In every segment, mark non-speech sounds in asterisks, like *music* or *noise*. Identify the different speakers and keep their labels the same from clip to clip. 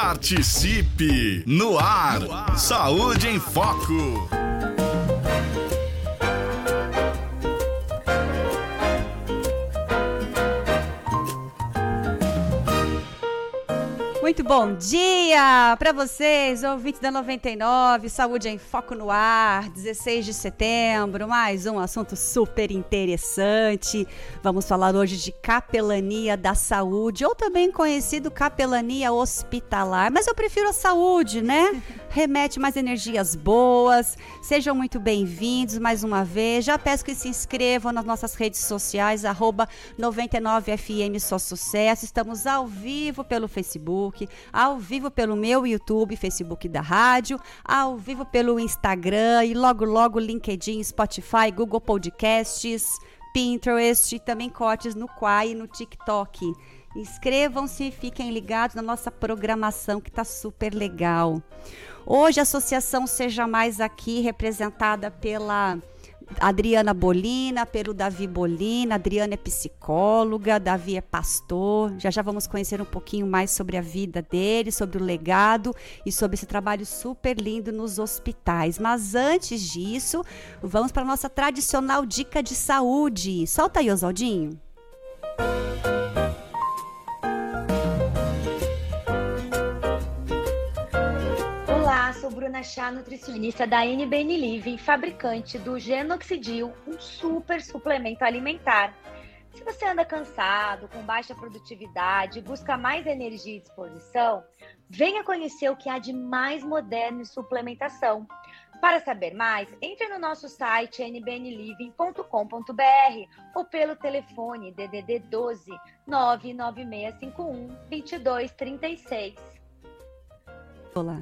Speaker 1: Participe no ar. Saúde em Foco.
Speaker 2: Muito bom dia para vocês, ouvintes da 99, Saúde em Foco no Ar, 16 de setembro, mais um assunto super interessante. Vamos falar hoje de capelania da saúde, ou também conhecido capelania hospitalar, mas eu prefiro a saúde, né? Remete mais energias boas. Sejam muito bem-vindos mais uma vez. Já peço que se inscrevam nas nossas redes sociais, arroba 99FM Só Sucesso. Estamos ao vivo pelo Facebook ao vivo pelo meu YouTube, Facebook da rádio, ao vivo pelo Instagram e logo logo LinkedIn, Spotify, Google Podcasts, Pinterest e também cortes no Quai e no TikTok. Inscrevam-se e fiquem ligados na nossa programação que está super legal. Hoje a Associação Seja Mais aqui, representada pela Adriana Bolina, pelo Davi Bolina. Adriana é psicóloga, Davi é pastor. Já já vamos conhecer um pouquinho mais sobre a vida dele, sobre o legado e sobre esse trabalho super lindo nos hospitais. Mas antes disso, vamos para a nossa tradicional dica de saúde. Solta aí, Oswaldinho.
Speaker 3: Bruna Chá, nutricionista da NBN Living, fabricante do Genoxidil, um super suplemento alimentar. Se você anda cansado, com baixa produtividade, busca mais energia e disposição, venha conhecer o que há de mais moderno em suplementação. Para saber mais, entre no nosso site nbnliving.com.br ou pelo telefone DDD 12 99651 2236.
Speaker 2: Olá.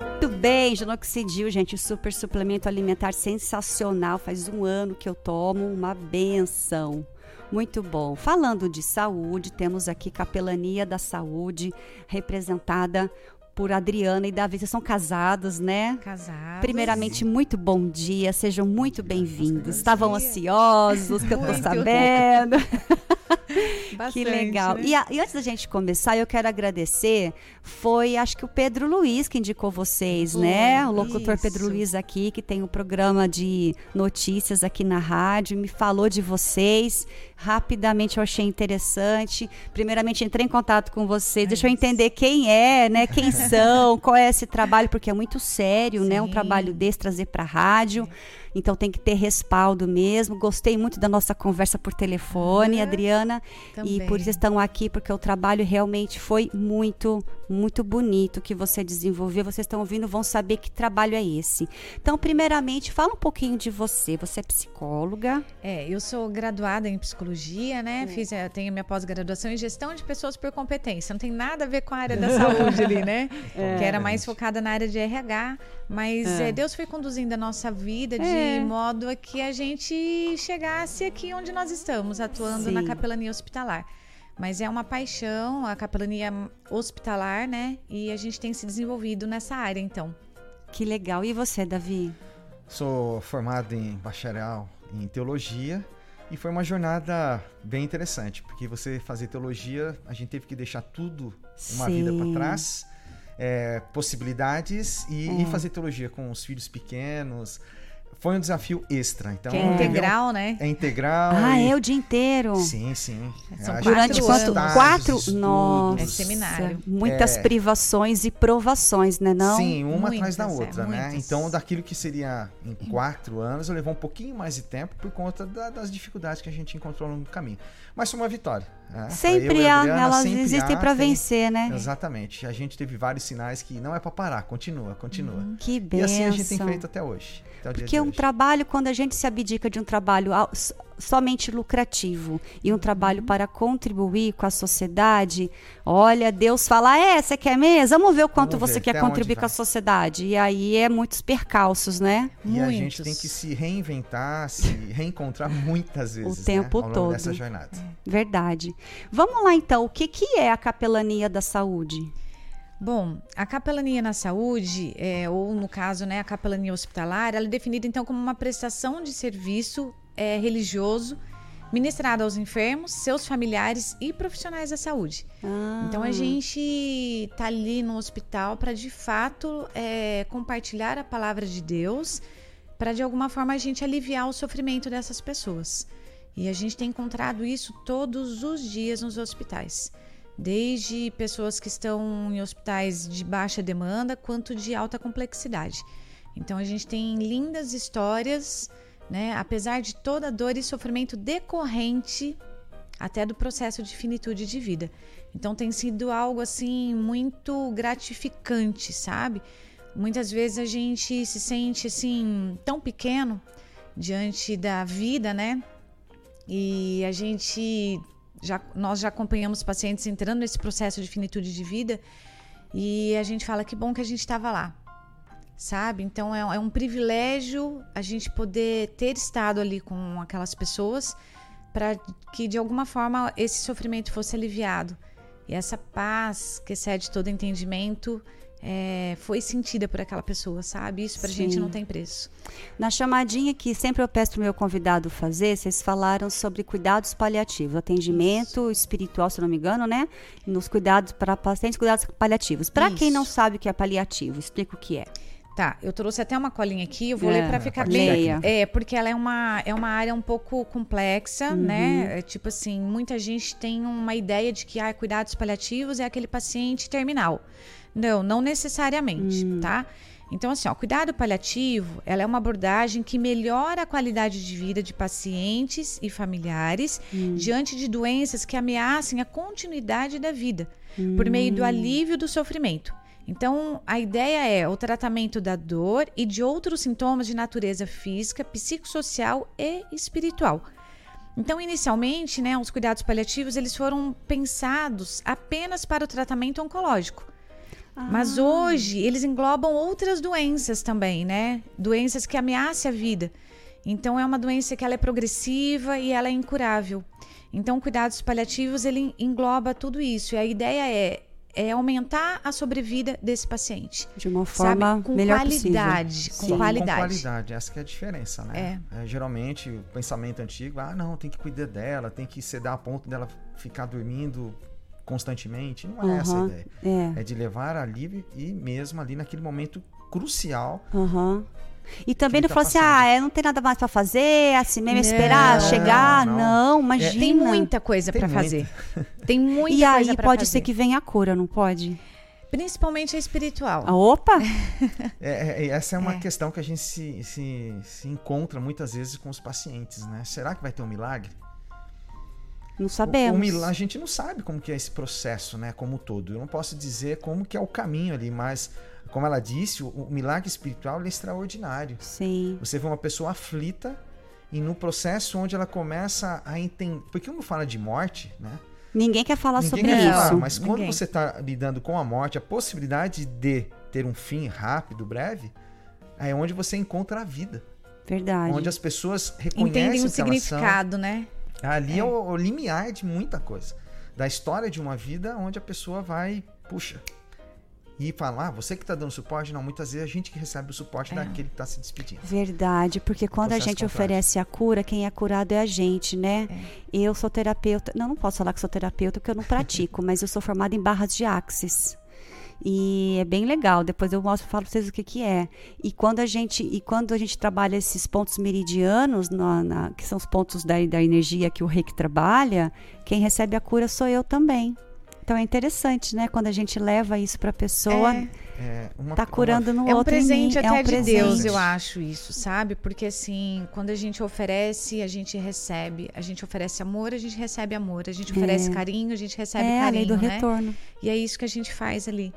Speaker 2: Muito bem, Genoxidil, gente, super suplemento alimentar sensacional. Faz um ano que eu tomo, uma benção. Muito bom. Falando de saúde, temos aqui Capelania da Saúde, representada por Adriana e Davi. Vocês são casados, né?
Speaker 4: Casados.
Speaker 2: Primeiramente, muito bom dia, sejam muito bem-vindos. Estavam ansiosos, que eu tô sabendo. *laughs* Bastante, que legal. Né? E, a, e, antes da gente começar, eu quero agradecer. Foi, acho que o Pedro Luiz que indicou vocês, né? O locutor isso. Pedro Luiz aqui, que tem um programa de notícias aqui na rádio, me falou de vocês. Rapidamente eu achei interessante. Primeiramente, entrei em contato com vocês. É Deixa eu entender quem é, né? Quem *laughs* são, qual é esse trabalho, porque é muito sério, Sim. né? Um trabalho desse trazer para a rádio. É. Então tem que ter respaldo mesmo. Gostei muito da nossa conversa por telefone, Adriana, também. e por isso estão aqui porque o trabalho realmente foi muito, muito bonito que você desenvolveu. Vocês estão ouvindo, vão saber que trabalho é esse. Então, primeiramente, fala um pouquinho de você. Você é psicóloga?
Speaker 4: É, eu sou graduada em psicologia, né? Hum. Fiz, eh, tenho minha pós-graduação em gestão de pessoas por competência. Não tem nada a ver com a área da saúde ali, né? É. Que era mais focada na área de RH, mas é. É, Deus foi conduzindo a nossa vida de é. modo a que a gente chegasse aqui onde nós estamos, atuando Sim. na capelania hospitalar. Mas é uma paixão, a capelania hospitalar, né? E a gente tem se desenvolvido nessa área, então.
Speaker 2: Que legal. E você, Davi?
Speaker 5: Sou formado em bacharel em teologia e foi uma jornada bem interessante, porque você fazer teologia, a gente teve que deixar tudo, uma Sim. vida para trás é, possibilidades e, é. e, fazer teologia com os filhos pequenos. Foi um desafio extra. Então,
Speaker 4: que é integral, né?
Speaker 5: É integral.
Speaker 2: Ah, e... é o dia inteiro.
Speaker 5: Sim, sim.
Speaker 2: São Durante quanto? Quatro? Nossa.
Speaker 4: É seminário.
Speaker 2: Muitas é... privações e provações, né? Não?
Speaker 5: Sim, uma muitas, atrás da é, outra, né? Então, daquilo que seria em quatro anos, eu levou um pouquinho mais de tempo por conta da, das dificuldades que a gente encontrou no caminho. Mas foi uma vitória.
Speaker 2: Né? Sempre há, elas sempre existem para vencer, né?
Speaker 5: Exatamente. A gente teve vários sinais que não é para parar, continua, continua. Hum,
Speaker 2: que bem. E
Speaker 5: assim a gente tem feito até hoje. Até
Speaker 2: Porque um trabalho, quando a gente se abdica de um trabalho somente lucrativo e um trabalho para contribuir com a sociedade, olha, Deus fala: é, você quer mesmo? Vamos ver o quanto Vamos você quer contribuir com a sociedade. E aí é muitos percalços, né?
Speaker 5: E muitos. a gente tem que se reinventar, se reencontrar muitas vezes.
Speaker 2: O tempo
Speaker 5: né?
Speaker 2: todo.
Speaker 5: Dessa jornada.
Speaker 2: Verdade. Vamos lá então, o que, que é a capelania da saúde?
Speaker 4: Bom, a capelania na saúde, é, ou no caso, né, a capelania hospitalar, ela é definida então como uma prestação de serviço é, religioso ministrado aos enfermos, seus familiares e profissionais da saúde.
Speaker 2: Ah.
Speaker 4: Então a gente tá ali no hospital para de fato é, compartilhar a palavra de Deus, para de alguma forma a gente aliviar o sofrimento dessas pessoas. E a gente tem encontrado isso todos os dias nos hospitais. Desde pessoas que estão em hospitais de baixa demanda, quanto de alta complexidade. Então a gente tem lindas histórias, né? Apesar de toda dor e sofrimento decorrente até do processo de finitude de vida. Então tem sido algo assim muito gratificante, sabe? Muitas vezes a gente se sente assim tão pequeno diante da vida, né? E a gente já nós já acompanhamos pacientes entrando nesse processo de finitude de vida e a gente fala que bom que a gente estava lá, sabe? Então é, é, um privilégio a gente poder ter estado ali com aquelas pessoas para que de alguma forma esse sofrimento fosse aliviado e essa paz que excede todo entendimento é, foi sentida por aquela pessoa, sabe? Isso pra Sim. gente não tem preço.
Speaker 2: Na chamadinha que sempre eu peço pro meu convidado fazer, vocês falaram sobre cuidados paliativos, atendimento Isso. espiritual, se não me engano, né? Nos cuidados para pacientes, cuidados paliativos. Para quem não sabe o que é paliativo, explica o que é.
Speaker 4: Tá, eu trouxe até uma colinha aqui, eu vou é, ler para ficar bem. Leia. É, porque ela é uma, é uma área um pouco complexa, uhum. né? É, tipo assim, muita gente tem uma ideia de que ah, cuidados paliativos é aquele paciente terminal. Não, não necessariamente, hum. tá? Então, assim, ó, cuidado paliativo, ela é uma abordagem que melhora a qualidade de vida de pacientes e familiares hum. diante de doenças que ameacem a continuidade da vida, hum. por meio do alívio do sofrimento. Então, a ideia é o tratamento da dor e de outros sintomas de natureza física, psicossocial e espiritual. Então, inicialmente, né, os cuidados paliativos eles foram pensados apenas para o tratamento oncológico. Mas ah. hoje eles englobam outras doenças também, né? Doenças que ameaçam a vida. Então é uma doença que ela é progressiva e ela é incurável. Então cuidados paliativos ele engloba tudo isso. E a ideia é é aumentar a sobrevida desse paciente.
Speaker 2: De uma forma
Speaker 4: sabe? com
Speaker 2: melhor
Speaker 4: qualidade,
Speaker 2: possível.
Speaker 4: com Sim. qualidade. Com
Speaker 5: qualidade, essa que é a diferença, né? É. É, geralmente o pensamento antigo, ah, não, tem que cuidar dela, tem que sedar a ponto dela ficar dormindo constantemente. Não é uhum, essa a ideia. É. é. de levar alívio e mesmo ali naquele momento crucial.
Speaker 2: Uhum. E também não tá falou assim, ah, é, não tem nada mais para fazer, assim mesmo, esperar chegar. Não, não imagina.
Speaker 4: É, tem muita coisa para fazer. Tem *laughs* muita
Speaker 2: e
Speaker 4: coisa
Speaker 2: E aí pode fazer. ser que venha a cura, não pode?
Speaker 4: Principalmente a espiritual.
Speaker 2: Ah, opa! *laughs*
Speaker 5: É, é, essa é uma é. questão que a gente se, se, se encontra muitas vezes com os pacientes, né? Será que vai ter um milagre?
Speaker 2: Não sabemos.
Speaker 5: O, o, a gente não sabe como que é esse processo, né, como todo. Eu não posso dizer como que é o caminho ali, mas como ela disse, o, o milagre espiritual é extraordinário.
Speaker 2: Sim.
Speaker 5: Você vê uma pessoa aflita e no processo onde ela começa a entender, porque quando fala de morte, né?
Speaker 2: Ninguém quer falar Ninguém sobre quer isso. Falar,
Speaker 5: mas quando Ninguém. você está lidando com a morte, a possibilidade de ter um fim rápido, breve, é onde você encontra a vida.
Speaker 2: Verdade.
Speaker 5: Onde as pessoas reconhecem
Speaker 4: Entendem o significado, são... né?
Speaker 5: Ali é, é o, o, limiar de muita coisa. Da história de uma vida onde a pessoa vai, puxa, e falar, ah, você que está dando suporte, não, muitas vezes a gente que recebe o suporte é. daquele que está se despedindo.
Speaker 2: Verdade, porque quando a gente oferece a cura, quem é curado é a gente, né? É. Eu sou terapeuta, não, não posso falar que sou terapeuta porque eu não pratico, *laughs* mas eu sou formada em barras de axis. E é bem legal. Depois eu mostro, falo para vocês o que, que é. E quando a gente e quando a gente trabalha esses pontos meridianos, na, na, que são os pontos da, da energia que o reiki trabalha, quem recebe a cura sou eu também. Então é interessante, né? Quando a gente leva isso para a pessoa, é, é uma, tá curando no
Speaker 4: é
Speaker 2: outro.
Speaker 4: É um presente até é um de presente. Deus, eu acho isso, sabe? Porque assim, quando a gente oferece, a gente recebe. A gente oferece amor, a gente recebe amor. A gente oferece é. carinho, a gente recebe é, carinho. É a lei do né?
Speaker 2: retorno.
Speaker 4: E é isso que a gente faz ali.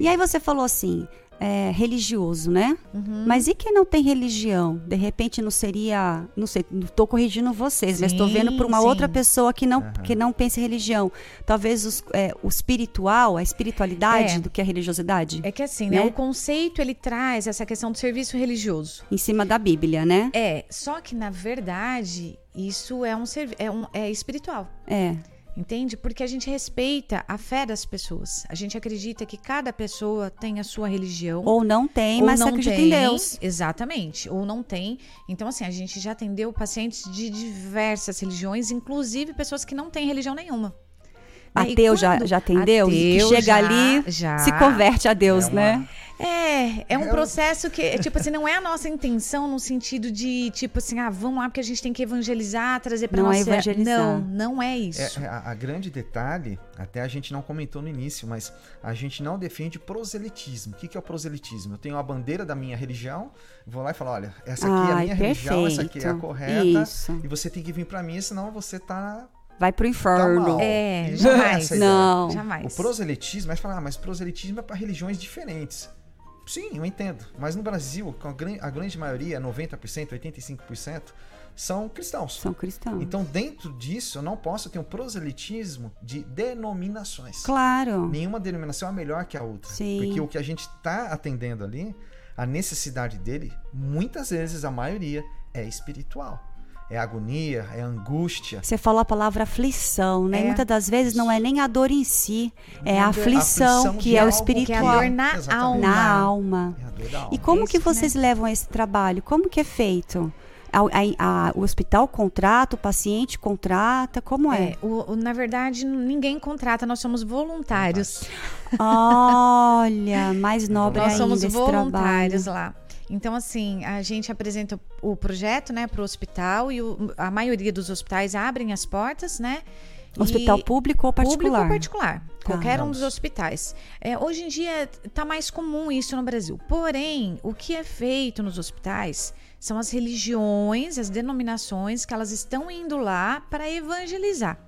Speaker 2: E aí você falou assim, é, religioso, né? Uhum. Mas e quem não tem religião? De repente não seria, não sei, não estou corrigindo vocês, sim, mas estou vendo por uma sim. outra pessoa que não, uhum. que não pensa em religião. Talvez os, é, o espiritual, a espiritualidade é. do que a religiosidade.
Speaker 4: É que assim, né? né? O conceito ele traz essa questão do serviço religioso.
Speaker 2: Em cima da Bíblia, né?
Speaker 4: É, só que na verdade isso é um, é, um, é espiritual.
Speaker 2: É.
Speaker 4: Entende? Porque a gente respeita a fé das pessoas. A gente acredita que cada pessoa tem a sua religião.
Speaker 2: Ou não tem,
Speaker 4: ou
Speaker 2: mas
Speaker 4: não
Speaker 2: acredita
Speaker 4: tem,
Speaker 2: em Deus.
Speaker 4: Exatamente. Ou não tem. Então, assim, a gente já atendeu pacientes de diversas religiões, inclusive pessoas que não têm religião nenhuma. Né?
Speaker 2: Ateu já, já tem Deus? Que
Speaker 4: Ateu
Speaker 2: chega
Speaker 4: já-
Speaker 2: ali,
Speaker 4: já.
Speaker 2: se converte a Deus,
Speaker 5: É uma-
Speaker 2: né?
Speaker 4: É, é um
Speaker 5: É um-
Speaker 4: processo que, tipo assim, não é a nossa intenção no sentido de, tipo assim, ah, vamos lá porque a gente tem que evangelizar, trazer pra
Speaker 2: Não é evangelizar.
Speaker 4: Não, não é isso.
Speaker 5: É, a, a grande detalhe, até a gente não comentou no início, mas a gente não defende proselitismo. O que, que é o proselitismo? Eu tenho a bandeira da minha religião, vou lá e falo, olha, essa aqui é a
Speaker 2: Ai,
Speaker 5: minha religião, essa aqui é a
Speaker 2: perfeito.
Speaker 5: correta,
Speaker 2: Isso.
Speaker 5: e você tem que vir pra mim, senão você tá,
Speaker 2: Vai pro
Speaker 5: tá
Speaker 2: inferno.
Speaker 5: mal.
Speaker 4: É, jamais.
Speaker 2: Não.
Speaker 4: Jamais.
Speaker 5: O proselitismo, mas falar, ah, mas proselitismo é para religiões diferentes. Sim, eu entendo. Mas no Brasil, com a, gran- a grande maioria, 90%, 85%, são cristãos.
Speaker 2: São cristãos.
Speaker 5: Então, dentro disso, eu não posso ter um proselitismo de denominações.
Speaker 2: Claro.
Speaker 5: Nenhuma denominação é melhor que a outra.
Speaker 2: Sim.
Speaker 5: Porque o que a gente está atendendo ali, a necessidade dele, muitas vezes, a maioria, é espiritual. É agonia, é angústia.
Speaker 2: Você falou a palavra aflição, né?
Speaker 4: É.
Speaker 2: Muitas das vezes não é nem a dor em si, é a aflição,
Speaker 5: aflição
Speaker 2: que é o
Speaker 5: algo que é
Speaker 4: Que é a
Speaker 2: espiritual.
Speaker 4: dor na
Speaker 5: Exatamente.
Speaker 4: alma.
Speaker 2: na alma.
Speaker 5: É a dor da alma.
Speaker 2: E como que
Speaker 4: Isso, né?
Speaker 2: vocês levam esse trabalho? Como que é feito? A- a- a- o hospital contrata, o paciente contrata, como é?
Speaker 4: É, o- o- na verdade, ninguém contrata, nós somos voluntários.
Speaker 2: Olha, mais nobre
Speaker 4: Nós
Speaker 2: ainda
Speaker 4: somos
Speaker 2: esse
Speaker 4: voluntários
Speaker 2: trabalho.
Speaker 4: lá. Então, assim, a gente apresenta o projeto, né, para o hospital e o- a maioria dos hospitais abrem as portas, né?
Speaker 2: Hospital
Speaker 4: E-
Speaker 2: público ou particular?
Speaker 4: Público ou particular. Qualquer um dos hospitais. É, hoje em dia está mais comum isso no Brasil. Porém, o que é feito nos hospitais são as religiões, as denominações que elas estão indo lá para evangelizar.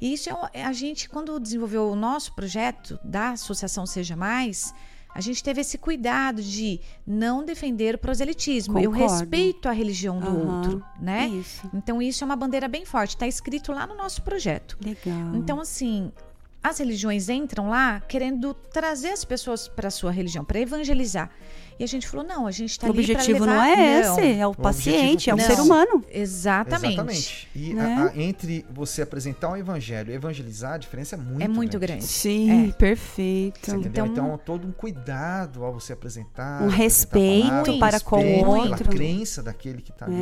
Speaker 4: E isso é a gente, quando desenvolveu o nosso projeto da Associação Seja Mais, a gente teve esse cuidado de não defender o proselitismo. Eu
Speaker 2: Concordo.
Speaker 4: respeito a religião do
Speaker 2: Aham,
Speaker 4: outro, né?
Speaker 2: Isso.
Speaker 4: Então isso é uma bandeira bem forte. Está escrito lá no nosso projeto.
Speaker 2: Legal.
Speaker 4: Então, assim, as religiões entram lá querendo trazer as pessoas para a sua religião, para evangelizar. E a gente falou: não, a gente está
Speaker 2: o
Speaker 4: ali para
Speaker 2: objetivo
Speaker 4: levar...
Speaker 2: não é
Speaker 4: Não,
Speaker 2: esse, é o,
Speaker 5: objetivo
Speaker 2: paciente, é um
Speaker 4: não.
Speaker 2: ser humano.
Speaker 4: Exatamente.
Speaker 5: E
Speaker 2: Né?
Speaker 5: a- a- entre você apresentar o evangelho e evangelizar, a diferença é muito
Speaker 4: É muito
Speaker 5: grande.
Speaker 4: grande.
Speaker 2: Sim,
Speaker 4: É.
Speaker 2: perfeito.
Speaker 5: Você entendeu?
Speaker 4: Então-
Speaker 5: Então, todo um cuidado ao você apresentar.
Speaker 2: Um
Speaker 5: apresentar a
Speaker 2: respeito
Speaker 5: palavra, um
Speaker 2: para com o
Speaker 5: respeito
Speaker 2: outro.
Speaker 5: Pela crença daquele que está ali.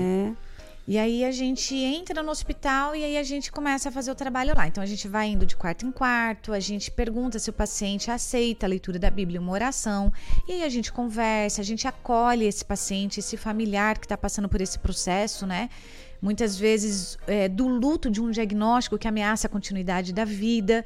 Speaker 4: E aí a gente entra no hospital e aí a gente começa a fazer o trabalho lá. Então a gente vai indo de quarto em quarto, a gente pergunta se o paciente aceita a leitura da Bíblia, uma oração, e aí a gente conversa, a gente acolhe esse paciente, esse familiar que está passando por esse processo, né? Muitas vezes é, do luto de um diagnóstico que ameaça a continuidade da vida.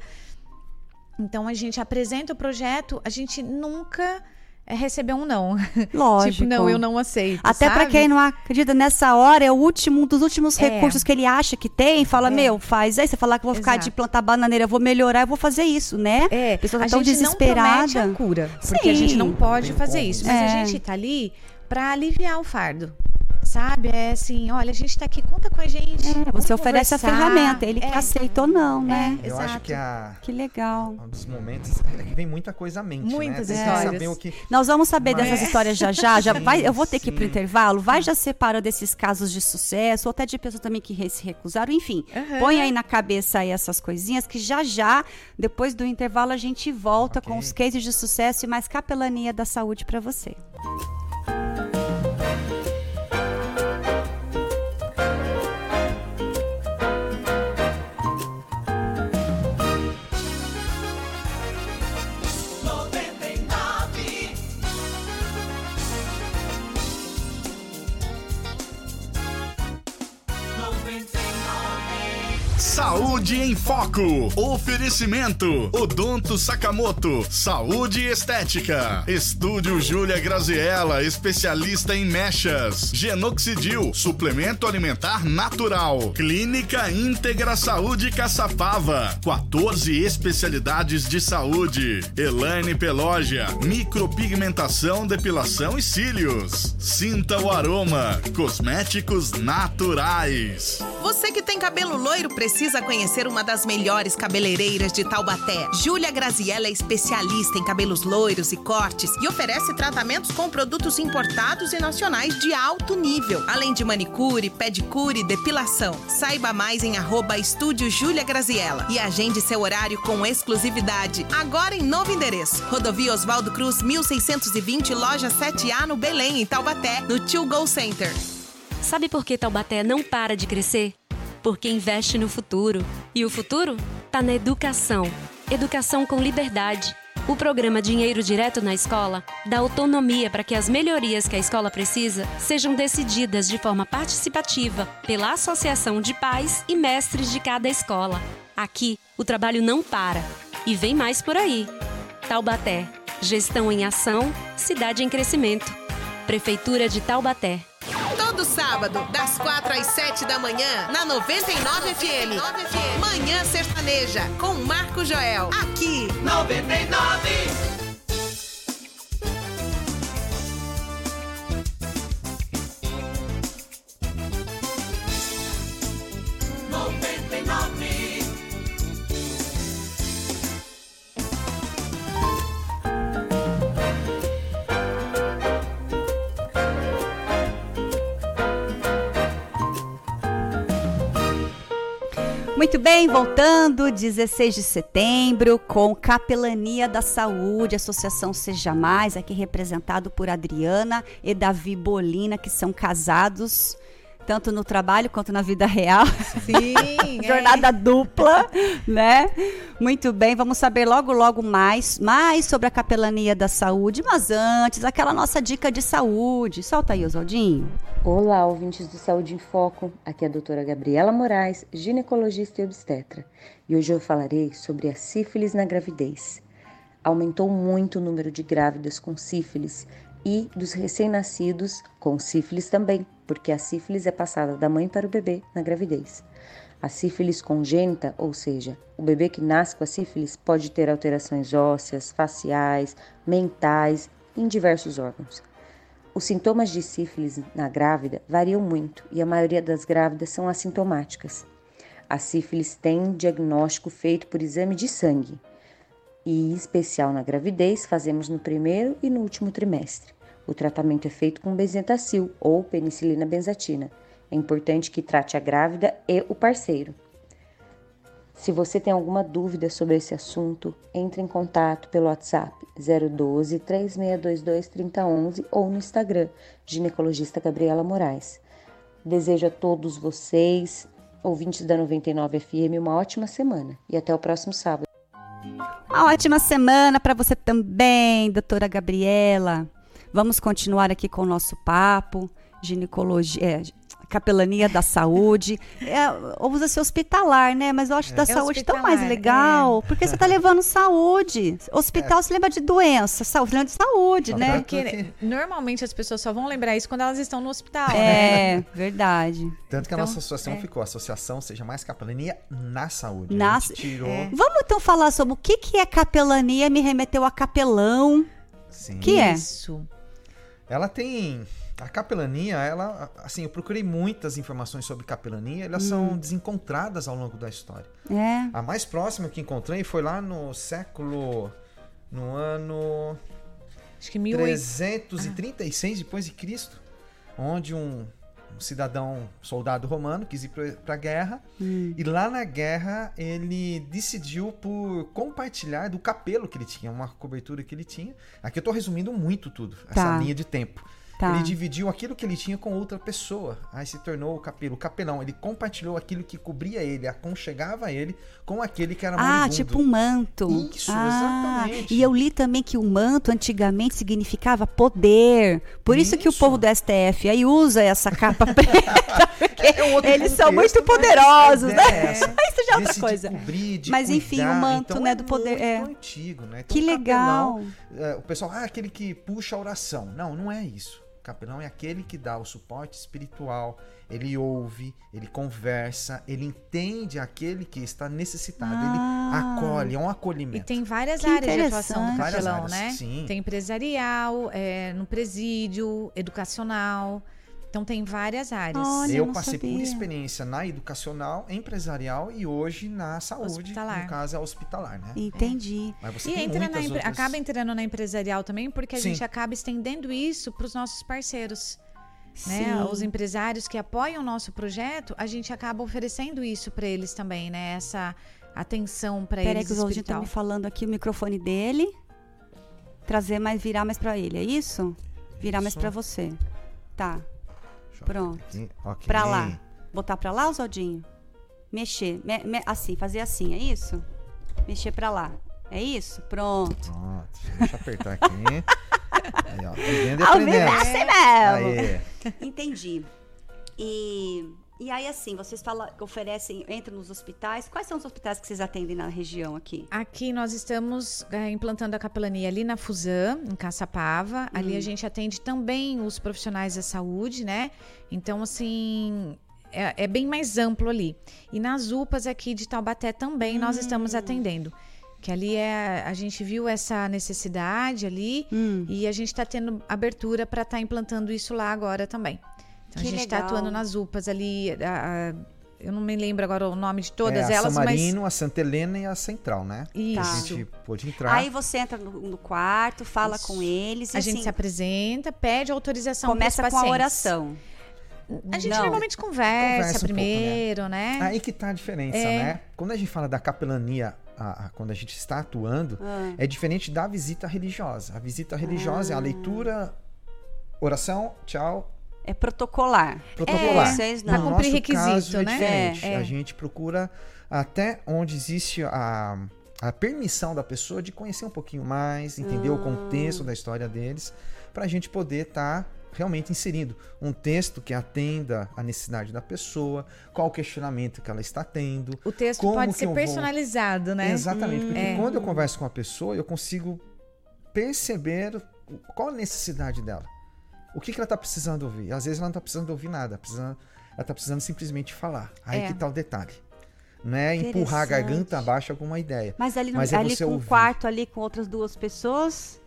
Speaker 4: Então a gente apresenta o projeto, a gente nunca é, recebeu um não.
Speaker 2: Lógico. *laughs*
Speaker 4: tipo, não, eu não aceito.
Speaker 2: Até pra
Speaker 4: sabe?
Speaker 2: quem não acredita nessa hora, é o último um dos últimos
Speaker 4: É.
Speaker 2: recursos que ele acha que tem. Fala,
Speaker 4: É.
Speaker 2: meu, faz. Aí você falar que eu vou ficar de
Speaker 4: Exato.
Speaker 2: plantar bananeira, eu vou melhorar, eu vou fazer isso, né?
Speaker 4: É,
Speaker 2: A pessoa tá
Speaker 4: a
Speaker 2: tão
Speaker 4: gente
Speaker 2: desesperada.
Speaker 4: não promete a cura, porque a
Speaker 2: Sim.
Speaker 4: gente não pode fazer isso, mas
Speaker 2: É.
Speaker 4: a gente tá ali pra aliviar o fardo. Sabe? É assim, olha, a gente tá aqui, conta com a gente.
Speaker 2: É, você oferece a
Speaker 4: conversar.
Speaker 2: ferramenta, ele que
Speaker 4: É,
Speaker 2: aceita ou não, né?
Speaker 5: Eu
Speaker 4: Exato.
Speaker 5: acho que a,
Speaker 2: Que legal.
Speaker 5: um dos momentos é que vem muita coisa à mente.
Speaker 4: Muitas
Speaker 5: né?
Speaker 4: Histórias.
Speaker 5: Que saber o que...
Speaker 2: Nós vamos saber
Speaker 5: Mas-
Speaker 2: dessas histórias já já. já
Speaker 5: Sim,
Speaker 2: vai, eu vou ter que ir pro
Speaker 5: sim.
Speaker 2: intervalo. Vai já separa desses casos de sucesso, ou até de pessoas também que se recusaram. Enfim,
Speaker 4: Aham.
Speaker 2: põe aí na cabeça aí essas coisinhas que já já, depois do intervalo, a gente volta
Speaker 5: Ok.
Speaker 2: com os cases de sucesso e mais capelania da saúde para você.
Speaker 1: Saúde em Foco. Oferecimento. Odonto Sakamoto. Saúde Estética. Estúdio Júlia Graziella, especialista em mechas. Genoxidil, suplemento alimentar natural. Clínica Íntegra Saúde Caçapava. 14 especialidades de saúde. Elaine Pelógia. Micropigmentação, depilação e cílios. Sinta o aroma. Cosméticos naturais.
Speaker 6: Você que tem cabelo loiro precisa conhecer uma das melhores cabeleireiras de Taubaté. Júlia Graziella é especialista em cabelos loiros e cortes e oferece tratamentos com produtos importados e nacionais de alto nível, além de manicure, pedicure e depilação. Saiba mais em arroba estúdio Júlia Graziella e agende seu horário com exclusividade. Agora em novo endereço. Rodovia Oswaldo Cruz, 1620, loja 7A no Belém, em Taubaté, no Tio Go Center.
Speaker 7: Sabe por que Taubaté não para de crescer? Porque investe no futuro. E o futuro? Tá na educação. Educação com liberdade. O programa Dinheiro Direto na Escola dá autonomia para que as melhorias que a escola precisa sejam decididas de forma participativa pela Associação de Pais e Mestres de cada escola. Aqui, o trabalho não para. E vem mais por aí. Taubaté. Gestão em ação, cidade em crescimento. Prefeitura de Taubaté.
Speaker 6: Todo sábado, das 4 às 7 da manhã, na 99 FM. Manhã Sertaneja, com Marco Joel. Aqui. 99.
Speaker 2: Muito bem, voltando, 16 de setembro, com Capelania da Saúde, Associação Seja Mais, aqui representado por Adriana e Davi Bolina, que são casados tanto no trabalho quanto na vida real.
Speaker 4: Sim. *laughs*
Speaker 2: Jornada é. dupla, né? Muito bem, vamos saber logo, logo mais, mais sobre a capelania da saúde, mas antes, aquela nossa dica de saúde. Solta aí, Oswaldinho.
Speaker 8: Olá, ouvintes do Saúde em Foco. Aqui é a doutora Gabriela Moraes, ginecologista e obstetra. E hoje eu falarei sobre a sífilis na gravidez. Aumentou muito o número de grávidas com sífilis e dos recém-nascidos com sífilis também, porque a sífilis é passada da mãe para o bebê na gravidez. A sífilis congênita, ou seja, o bebê que nasce com a sífilis pode ter alterações ósseas, faciais, mentais em diversos órgãos. Os sintomas de sífilis na grávida variam muito e a maioria das grávidas são assintomáticas. A sífilis tem diagnóstico feito por exame de sangue e, em especial na gravidez, fazemos no primeiro e no último trimestre. O tratamento é feito com benzetacil ou penicilina benzatina. É importante que trate a grávida e o parceiro. Se você tem alguma dúvida sobre esse assunto, entre em contato pelo WhatsApp 012 3622 3011 ou no Instagram, ginecologista Gabriela Moraes. Desejo a todos vocês, ouvintes da 99 FM, uma ótima semana e até o próximo sábado.
Speaker 2: Uma ótima semana para você também, doutora Gabriela. Vamos continuar aqui com o nosso papo, ginecologia, é, capelania da saúde. *laughs* É, Usa-se hospitalar, né? Mas eu acho é. da é saúde tão mais legal, é. porque você está levando saúde. Hospital se lembra de doença, saúde, lembra de saúde, Só né?
Speaker 4: Porque normalmente as pessoas só vão lembrar isso quando elas estão no hospital,
Speaker 2: É, né? verdade.
Speaker 5: Tanto que então, a nossa associação é. ficou, associação seja mais capelania na saúde. Na... tirou...
Speaker 2: Vamos então falar sobre o que, que é capelania, me remeteu a capelão. Sim. Que é? Isso.
Speaker 5: Ela tem. A capelania, ela. Assim, eu procurei muitas informações sobre capelania, elas hum. são desencontradas ao longo da história.
Speaker 2: É.
Speaker 5: A mais próxima que encontrei foi lá no século. No ano.
Speaker 4: Acho que
Speaker 5: 336 ah. depois de Cristo, onde um, um cidadão, soldado romano, quis ir para a guerra. Hum. E lá na guerra ele decidiu por compartilhar do capelo que ele tinha, uma cobertura que ele tinha. Aqui eu estou resumindo muito tudo, essa tá. linha de tempo. Tá. Ele dividiu aquilo que ele tinha com outra pessoa. Aí se tornou o capelo, o capelão. Ele compartilhou aquilo que cobria ele, aconchegava ele com aquele que era
Speaker 2: Ah, moribundo. tipo um manto.
Speaker 5: Isso, ah, exatamente.
Speaker 2: E eu li também que o manto antigamente significava poder. Por isso, isso que o povo do STF aí usa essa capa *laughs* preta. é eles são muito poderosos, né? É *laughs* isso já é outra coisa.
Speaker 5: Cobrir,
Speaker 2: Mas
Speaker 5: cuidar.
Speaker 2: enfim, o manto,
Speaker 5: então,
Speaker 2: né,
Speaker 5: é
Speaker 2: do poder. É
Speaker 5: antigo, né?
Speaker 2: Então, que legal.
Speaker 5: Capelão, é, o pessoal, ah, aquele que puxa a oração. Não, não é isso capelão é aquele que dá o suporte espiritual, ele ouve, ele conversa, ele entende aquele que está necessitado, ah. ele acolhe, é um acolhimento.
Speaker 4: E tem várias que áreas de atuação do capelão, né? Sim. Tem empresarial, é, no presídio, educacional. Então tem várias áreas.
Speaker 2: Olha,
Speaker 5: eu passei por
Speaker 2: sabia.
Speaker 5: experiência na educacional, empresarial e hoje na saúde,
Speaker 4: Hospitalar.
Speaker 5: no caso é hospitalar, né?
Speaker 2: Entendi.
Speaker 5: Mas você
Speaker 4: E
Speaker 5: tem
Speaker 4: entra na
Speaker 5: outras...
Speaker 4: acaba entrando na empresarial também, porque a
Speaker 5: Sim.
Speaker 4: gente acaba estendendo isso para os nossos parceiros. Né?
Speaker 2: Sim.
Speaker 4: Os empresários que apoiam o nosso projeto, a gente acaba oferecendo isso para eles também, né? Essa atenção para
Speaker 2: Peraí
Speaker 4: eles
Speaker 2: que o Zaldinho tá me falando aqui o microfone dele. Trazer mais, virar mais pra ele, é isso? Virar mais
Speaker 5: Isso.
Speaker 2: pra você. Tá, pronto.
Speaker 5: ver aqui. Ok.
Speaker 2: Pra lá. Botar pra lá, Zaldinho? Mexer. Me- me- assim, fazer assim, é isso? Mexer pra lá. É isso? Pronto.
Speaker 5: Pronto, deixa eu apertar aqui. *laughs* Aí, ó, vivendo e
Speaker 2: é
Speaker 5: aprendendo.
Speaker 2: assim mesmo.
Speaker 5: Aê.
Speaker 2: Entendi. E, e aí, assim, vocês falam, oferecem, entram nos hospitais. Quais são os hospitais que vocês atendem na região aqui?
Speaker 4: Aqui nós estamos é, implantando a capelania ali na Fusam, em Caçapava. Ali a gente atende também os profissionais da saúde, né? Então, assim, é, é bem mais amplo ali. E nas UPAs aqui de Taubaté também nós estamos atendendo. Que ali é, a gente viu essa necessidade ali
Speaker 2: Hum.
Speaker 4: e a gente está tendo abertura para estar implantando isso lá agora também. Então
Speaker 2: Que
Speaker 4: a gente está atuando nas UPAs ali. a- a- eu não me lembro agora o nome de todas
Speaker 5: é, a
Speaker 4: elas,
Speaker 5: San
Speaker 4: mas.
Speaker 5: Marino, a Santa Helena e a Central, né?
Speaker 4: Isso.
Speaker 5: A
Speaker 2: Tá.
Speaker 5: gente pôde entrar.
Speaker 2: Aí você entra no, no quarto, fala
Speaker 4: Isso.
Speaker 2: com eles e
Speaker 4: A
Speaker 2: assim,
Speaker 4: gente se apresenta, pede autorização
Speaker 2: começa com a oração.
Speaker 4: A gente
Speaker 2: Não.
Speaker 4: normalmente conversa,
Speaker 5: Conversa um pouco,
Speaker 4: primeiro, né?
Speaker 5: Aí que tá a diferença,
Speaker 4: É.
Speaker 5: né? Quando a gente fala da capelania, a- a- quando a gente está atuando,
Speaker 2: Ah.
Speaker 5: é diferente da visita religiosa. A visita religiosa é a leitura, oração, tchau,
Speaker 2: É protocolar.
Speaker 5: protocolar.
Speaker 2: Vocês
Speaker 4: Pra
Speaker 2: não.
Speaker 5: No
Speaker 4: cumprir
Speaker 5: nosso
Speaker 4: requisito,
Speaker 5: caso, é
Speaker 4: né?
Speaker 5: diferente.
Speaker 4: É, é.
Speaker 5: A gente procura até onde existe a, a permissão da pessoa de conhecer um pouquinho mais, entender o contexto da história deles, para a gente poder estar realmente inserindo um texto que atenda a necessidade da pessoa, qual o questionamento que ela está tendo.
Speaker 4: O texto
Speaker 5: Como
Speaker 4: pode ser
Speaker 5: eu vou-
Speaker 4: personalizado, né?
Speaker 5: Exatamente, porque
Speaker 4: É.
Speaker 5: quando eu converso com a pessoa, eu consigo perceber qual a necessidade dela. O que, que ela está precisando ouvir. Às vezes ela não está precisando ouvir nada, precisa- ela está precisando simplesmente falar. Aí
Speaker 4: É.
Speaker 5: que tá o detalhe. Não é empurrar a garganta abaixo alguma ideia.
Speaker 2: Mas ali, no,
Speaker 5: Mas é
Speaker 2: ali com o quarto, ali com outras duas pessoas.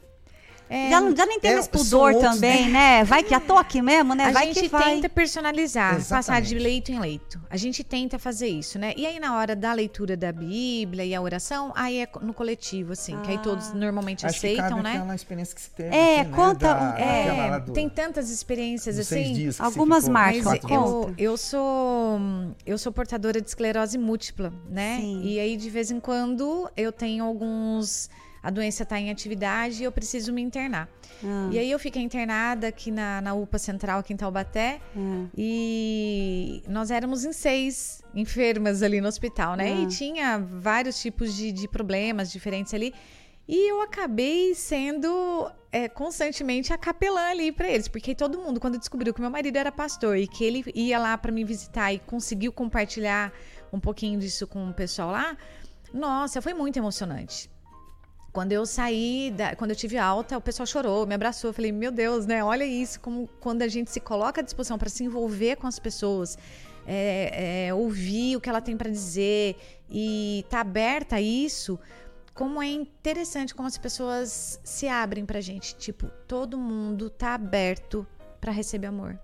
Speaker 4: É,
Speaker 2: já, não- já nem tem
Speaker 5: é,
Speaker 2: mais pudor
Speaker 5: outros,
Speaker 2: também, né? Vai que já tô aqui mesmo, né?
Speaker 4: a
Speaker 2: vai
Speaker 4: gente
Speaker 2: que vai.
Speaker 4: tenta personalizar, passar
Speaker 5: Exatamente.
Speaker 4: de leito em leito. A gente tenta fazer isso, né? E aí, na hora da leitura da Bíblia e a oração, aí é no coletivo, assim, que aí todos normalmente
Speaker 5: Acho que
Speaker 4: aceitam,
Speaker 5: cabe
Speaker 4: né?
Speaker 5: aquela experiência que se teve.
Speaker 2: É,
Speaker 5: aqui, né?
Speaker 2: conta
Speaker 5: da,
Speaker 2: um- é,
Speaker 5: aquela lá do-
Speaker 4: tem tantas experiências assim.
Speaker 5: seis dias que você
Speaker 2: Algumas marcas,
Speaker 4: eu, eu sou eu sou portadora de esclerose múltipla, né?
Speaker 2: Sim.
Speaker 4: E aí de vez em quando eu tenho alguns a doença está em atividade e eu preciso me internar.
Speaker 2: Ah,
Speaker 4: E aí eu fiquei internada aqui na, na UPA Central, aqui em Taubaté,
Speaker 2: ah.
Speaker 4: e nós éramos em seis enfermas ali no hospital, né?
Speaker 2: Ah.
Speaker 4: E tinha vários tipos de, de problemas diferentes ali. E eu acabei sendo é, constantemente a capelã ali pra eles, porque todo mundo, quando descobriu que meu marido era pastor e que ele ia lá pra me visitar e conseguiu compartilhar um pouquinho disso com o pessoal lá, nossa, foi muito emocionante. Quando eu saí, da- quando eu tive alta, o pessoal chorou, me abraçou. Eu falei, meu Deus, né? Olha isso, como quando a gente se coloca à disposição para se envolver com as pessoas, é, é, ouvir o que ela tem para dizer e tá aberta a isso, como é interessante como as pessoas se abrem pra gente. Tipo, todo mundo tá aberto para receber amor.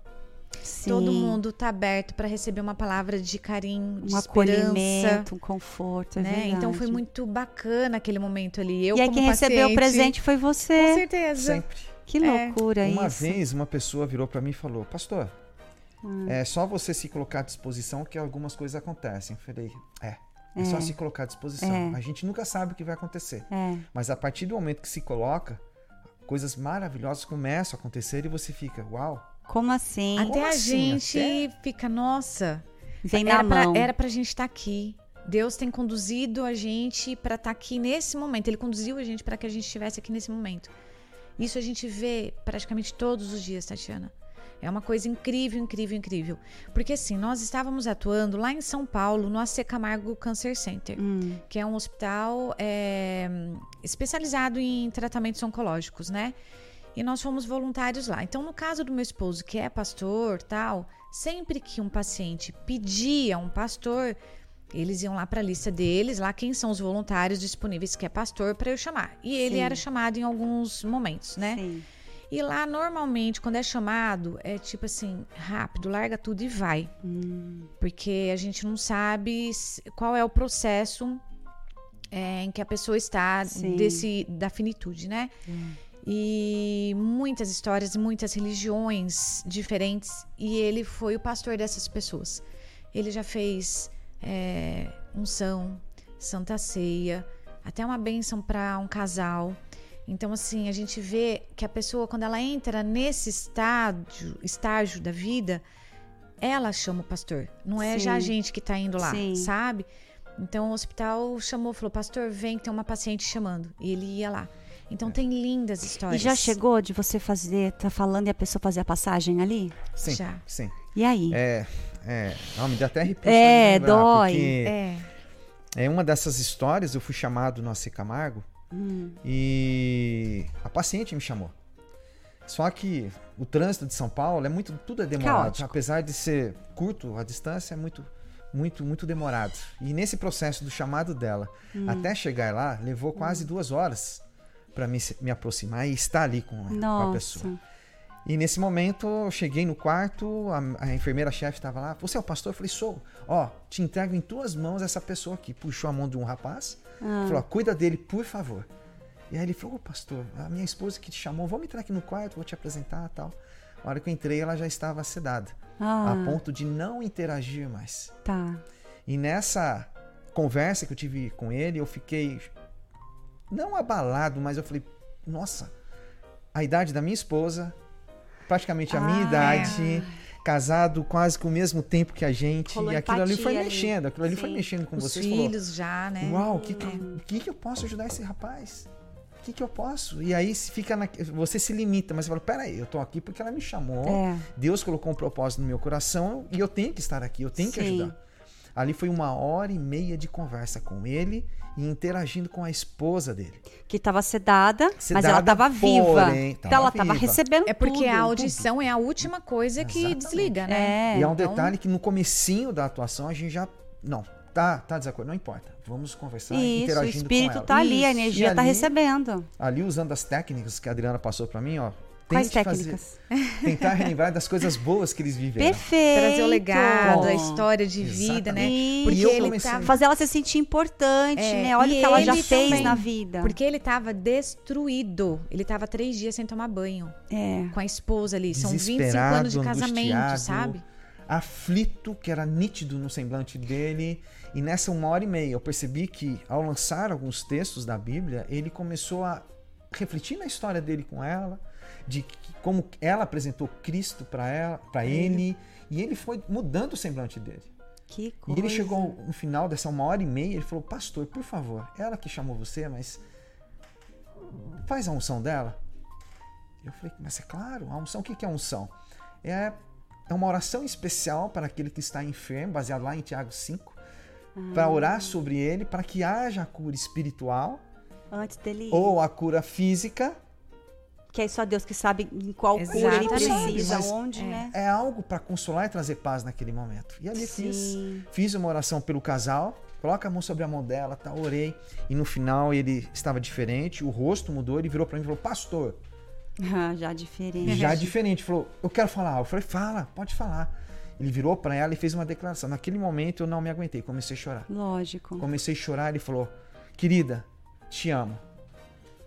Speaker 2: Sim.
Speaker 4: Todo mundo tá aberto para receber uma palavra de carinho, de
Speaker 2: um
Speaker 4: esperança.
Speaker 2: acolhimento, um conforto, é
Speaker 4: Né? Então foi muito bacana aquele momento ali. Eu,
Speaker 2: E aí
Speaker 4: como
Speaker 2: quem recebeu o
Speaker 4: paciente,
Speaker 2: presente foi
Speaker 4: Com
Speaker 2: você.
Speaker 4: certeza.
Speaker 5: Sempre.
Speaker 2: Que
Speaker 4: É.
Speaker 2: loucura
Speaker 5: Uma
Speaker 2: isso.
Speaker 5: vez uma pessoa virou para mim e falou: Pastor,
Speaker 2: Hum.
Speaker 5: é só você se colocar à disposição que algumas coisas acontecem. Eu falei: É. É, só se colocar à disposição.
Speaker 2: É.
Speaker 5: A gente nunca sabe o que vai acontecer.
Speaker 2: É.
Speaker 5: Mas a partir do momento que se coloca, coisas maravilhosas começam a acontecer e você fica: Uau!
Speaker 2: Como assim?
Speaker 4: Até a
Speaker 5: assim?
Speaker 4: gente fica, nossa,
Speaker 2: Vem na
Speaker 4: era pra,
Speaker 2: mão.
Speaker 4: era pra gente estar aqui. Deus tem conduzido a gente para estar aqui nesse momento. Ele conduziu a gente para que a gente estivesse aqui nesse momento. Isso a gente vê praticamente todos os dias, Tatiana. É uma coisa incrível, incrível, incrível. Porque assim, nós estávamos atuando lá em São Paulo, no AC Camargo Cancer Center,
Speaker 2: Hum.
Speaker 4: que é um hospital é, especializado em tratamentos oncológicos, né? E nós fomos voluntários lá. Então, no caso do meu esposo, que é pastor, tal, sempre que um paciente pedia um pastor, eles iam lá para a lista deles, lá quem são os voluntários disponíveis que é pastor para eu chamar. E ele
Speaker 2: Sim.
Speaker 4: era chamado em alguns momentos, né?
Speaker 2: Sim.
Speaker 4: E lá, normalmente, quando é chamado, é tipo assim, rápido, larga tudo e vai.
Speaker 2: Hum.
Speaker 4: Porque a gente não sabe qual é o processo é, em que a pessoa está
Speaker 2: Sim.
Speaker 4: desse, da finitude, né? E muitas histórias, muitas religiões diferentes. E ele foi o pastor dessas pessoas. Ele já fez é, unção, santa ceia, até uma bênção para um casal. Então, assim, a gente vê que a pessoa, quando ela entra nesse estágio, estágio da vida, ela chama o pastor. Não é já a
Speaker 2: Sim.
Speaker 4: gente que tá indo lá,
Speaker 2: Sim.
Speaker 4: sabe? Então, o hospital chamou, falou, pastor, vem tem uma paciente chamando. E ele ia lá. Então, tem lindas
Speaker 2: E
Speaker 4: histórias.
Speaker 2: já chegou de você fazer, tá falando e a pessoa fazer a passagem ali?
Speaker 5: Sim,
Speaker 4: Já.
Speaker 5: sim.
Speaker 2: E aí?
Speaker 5: É, é, não, me dá até arrepio.
Speaker 2: É,
Speaker 5: lembrar,
Speaker 2: dói.
Speaker 4: É.
Speaker 5: é uma dessas histórias, eu fui chamado no AC Camargo
Speaker 2: Hum.
Speaker 5: e a paciente me chamou. Só que o trânsito de São Paulo é muito, tudo é demorado.
Speaker 2: Caótico.
Speaker 5: Apesar de ser curto, a distância é muito, muito, muito demorado. E nesse processo do chamado dela,
Speaker 2: Hum.
Speaker 5: até chegar lá, levou quase duas horas para me, me aproximar e estar ali com, com a pessoa. E nesse momento, eu cheguei no quarto, a, a enfermeira-chefe estava lá. Você é o pastor? Eu falei, sou. Ó, te entrego em tuas mãos essa pessoa aqui. Puxou a mão de um rapaz,
Speaker 2: Ah.
Speaker 5: falou, cuida dele, por favor. E aí ele falou, ô pastor, a minha esposa que te chamou, vamos entrar aqui no quarto, vou te apresentar tal. A hora que eu entrei, ela já estava sedada,
Speaker 2: Ah,
Speaker 5: a ponto de não interagir mais.
Speaker 2: tá.
Speaker 5: E nessa conversa que eu tive com ele, eu fiquei não abalado, mas eu falei, nossa, a idade da minha esposa, praticamente a minha
Speaker 2: Ah,
Speaker 5: idade, casado quase com o mesmo tempo que a gente,
Speaker 2: Rolou
Speaker 5: e aquilo ali foi
Speaker 2: ali.
Speaker 5: mexendo, aquilo ali foi
Speaker 2: Sim.
Speaker 5: mexendo com
Speaker 4: Os
Speaker 5: vocês. falou,
Speaker 4: filhos já, né?
Speaker 5: Uau, o que, que, o que, que eu posso ajudar esse rapaz? O que, que eu posso? E aí se fica na- você se limita, mas você fala, peraí, eu tô aqui porque ela me chamou.
Speaker 2: É.
Speaker 5: Deus colocou um propósito no meu coração e eu tenho que estar aqui, eu tenho que
Speaker 2: Sim.
Speaker 5: ajudar. Ali foi uma hora e meia de conversa com ele e interagindo com a esposa dele.
Speaker 2: Que tava sedada, mas
Speaker 5: Sedada,
Speaker 2: ela tava viva. então ela tava
Speaker 5: viva.
Speaker 2: recebendo
Speaker 4: É porque
Speaker 2: tudo.
Speaker 4: a audição é a última coisa que
Speaker 5: Exatamente.
Speaker 4: desliga, né?
Speaker 2: É.
Speaker 5: e há um
Speaker 4: então-
Speaker 5: detalhe que no comecinho da atuação a gente já. Não, tá, tá desacordo, não importa. Vamos conversar
Speaker 2: Isso, o
Speaker 5: interagindo
Speaker 2: espírito
Speaker 5: com ela.
Speaker 2: tá ali, a energia
Speaker 5: E
Speaker 2: tá
Speaker 5: ali-
Speaker 2: recebendo.
Speaker 5: Ali usando as técnicas que a Adriana passou pra mim, ó.
Speaker 2: Quais
Speaker 5: tente fazer-
Speaker 2: técnicas?
Speaker 5: tentar relembrar das coisas boas que eles viveram.
Speaker 2: Perfeito.
Speaker 4: Trazer o legado, a história de vida, né?
Speaker 5: Exatamente.
Speaker 4: Porque
Speaker 5: E eu
Speaker 4: ele
Speaker 5: comecei-
Speaker 4: tava
Speaker 2: Fazer ela se sentir importante,
Speaker 4: É,
Speaker 2: né? Olha o que ela já fez
Speaker 4: também.
Speaker 2: na vida.
Speaker 4: Porque ele tava destruído. Ele tava três dias sem tomar banho.
Speaker 2: É.
Speaker 4: Com a esposa ali. São 25
Speaker 5: Desesperado,
Speaker 4: anos de casamento, sabe?
Speaker 5: Aflito, que era nítido no semblante dele. E nessa uma hora e meia eu percebi que, ao lançar alguns textos da Bíblia, ele começou a refletir na história dele com ela, de como ela apresentou Cristo para ela, para ele, e ele foi mudando o semblante dele.
Speaker 2: Que
Speaker 5: E
Speaker 2: coisa.
Speaker 5: ele chegou no final dessa uma hora e meia, ele falou: Pastor, por favor, ela que chamou você, mas faz a unção dela. Eu falei: Mas é claro, a unção, o que que é a unção? É, é uma oração especial para aquele que está enfermo, baseado lá em Tiago 5, para orar sobre ele, para que haja a cura espiritual
Speaker 2: Antes dele ir.
Speaker 5: ou a cura física.
Speaker 2: Que é só Deus que sabe em qual cura ele precisa,
Speaker 5: Mas
Speaker 2: onde, né?
Speaker 5: É algo para consolar e trazer paz naquele momento. E ali fiz,
Speaker 2: Sim.
Speaker 5: fiz uma oração pelo casal, coloca a mão sobre a mão dela, tá, orei. E no final ele estava diferente, o rosto mudou, ele virou para mim e falou: Pastor, *laughs*
Speaker 2: Ah, já diferente.
Speaker 5: já é diferente. Falou: Eu quero falar. Eu falei: Fala, pode falar. Ele virou para ela e fez uma declaração. Naquele momento eu não me aguentei, comecei a chorar.
Speaker 2: Lógico.
Speaker 5: Comecei a chorar, ele falou: Querida, te amo.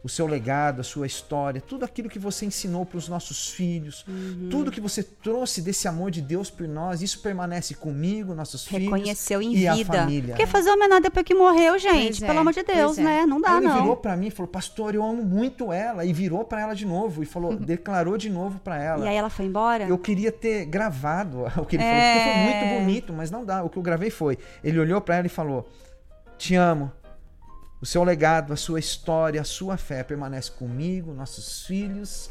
Speaker 5: O seu legado, a sua história, tudo aquilo que você ensinou para os nossos filhos, tudo que você trouxe desse amor de Deus por nós, isso permanece comigo, nossos
Speaker 2: Reconheceu
Speaker 5: filhos
Speaker 2: em
Speaker 5: e a
Speaker 2: vida.
Speaker 5: família.
Speaker 2: Porque fazer homenagem depois que morreu, gente,
Speaker 4: Pois é,
Speaker 2: pelo amor de Deus,
Speaker 4: é.
Speaker 2: né? Não dá,
Speaker 5: Aí ele
Speaker 2: não.
Speaker 5: virou para mim e falou: Pastor, eu amo muito ela. E virou para ela de novo e falou, *laughs* declarou de novo para ela.
Speaker 2: E aí ela foi embora?
Speaker 5: Eu queria ter gravado *laughs* o que ele
Speaker 2: É.
Speaker 5: falou, porque foi muito bonito, mas não dá. O que eu gravei foi: ele olhou para ela e falou: Te amo. O seu legado, a sua história, a sua fé permanece comigo, nossos filhos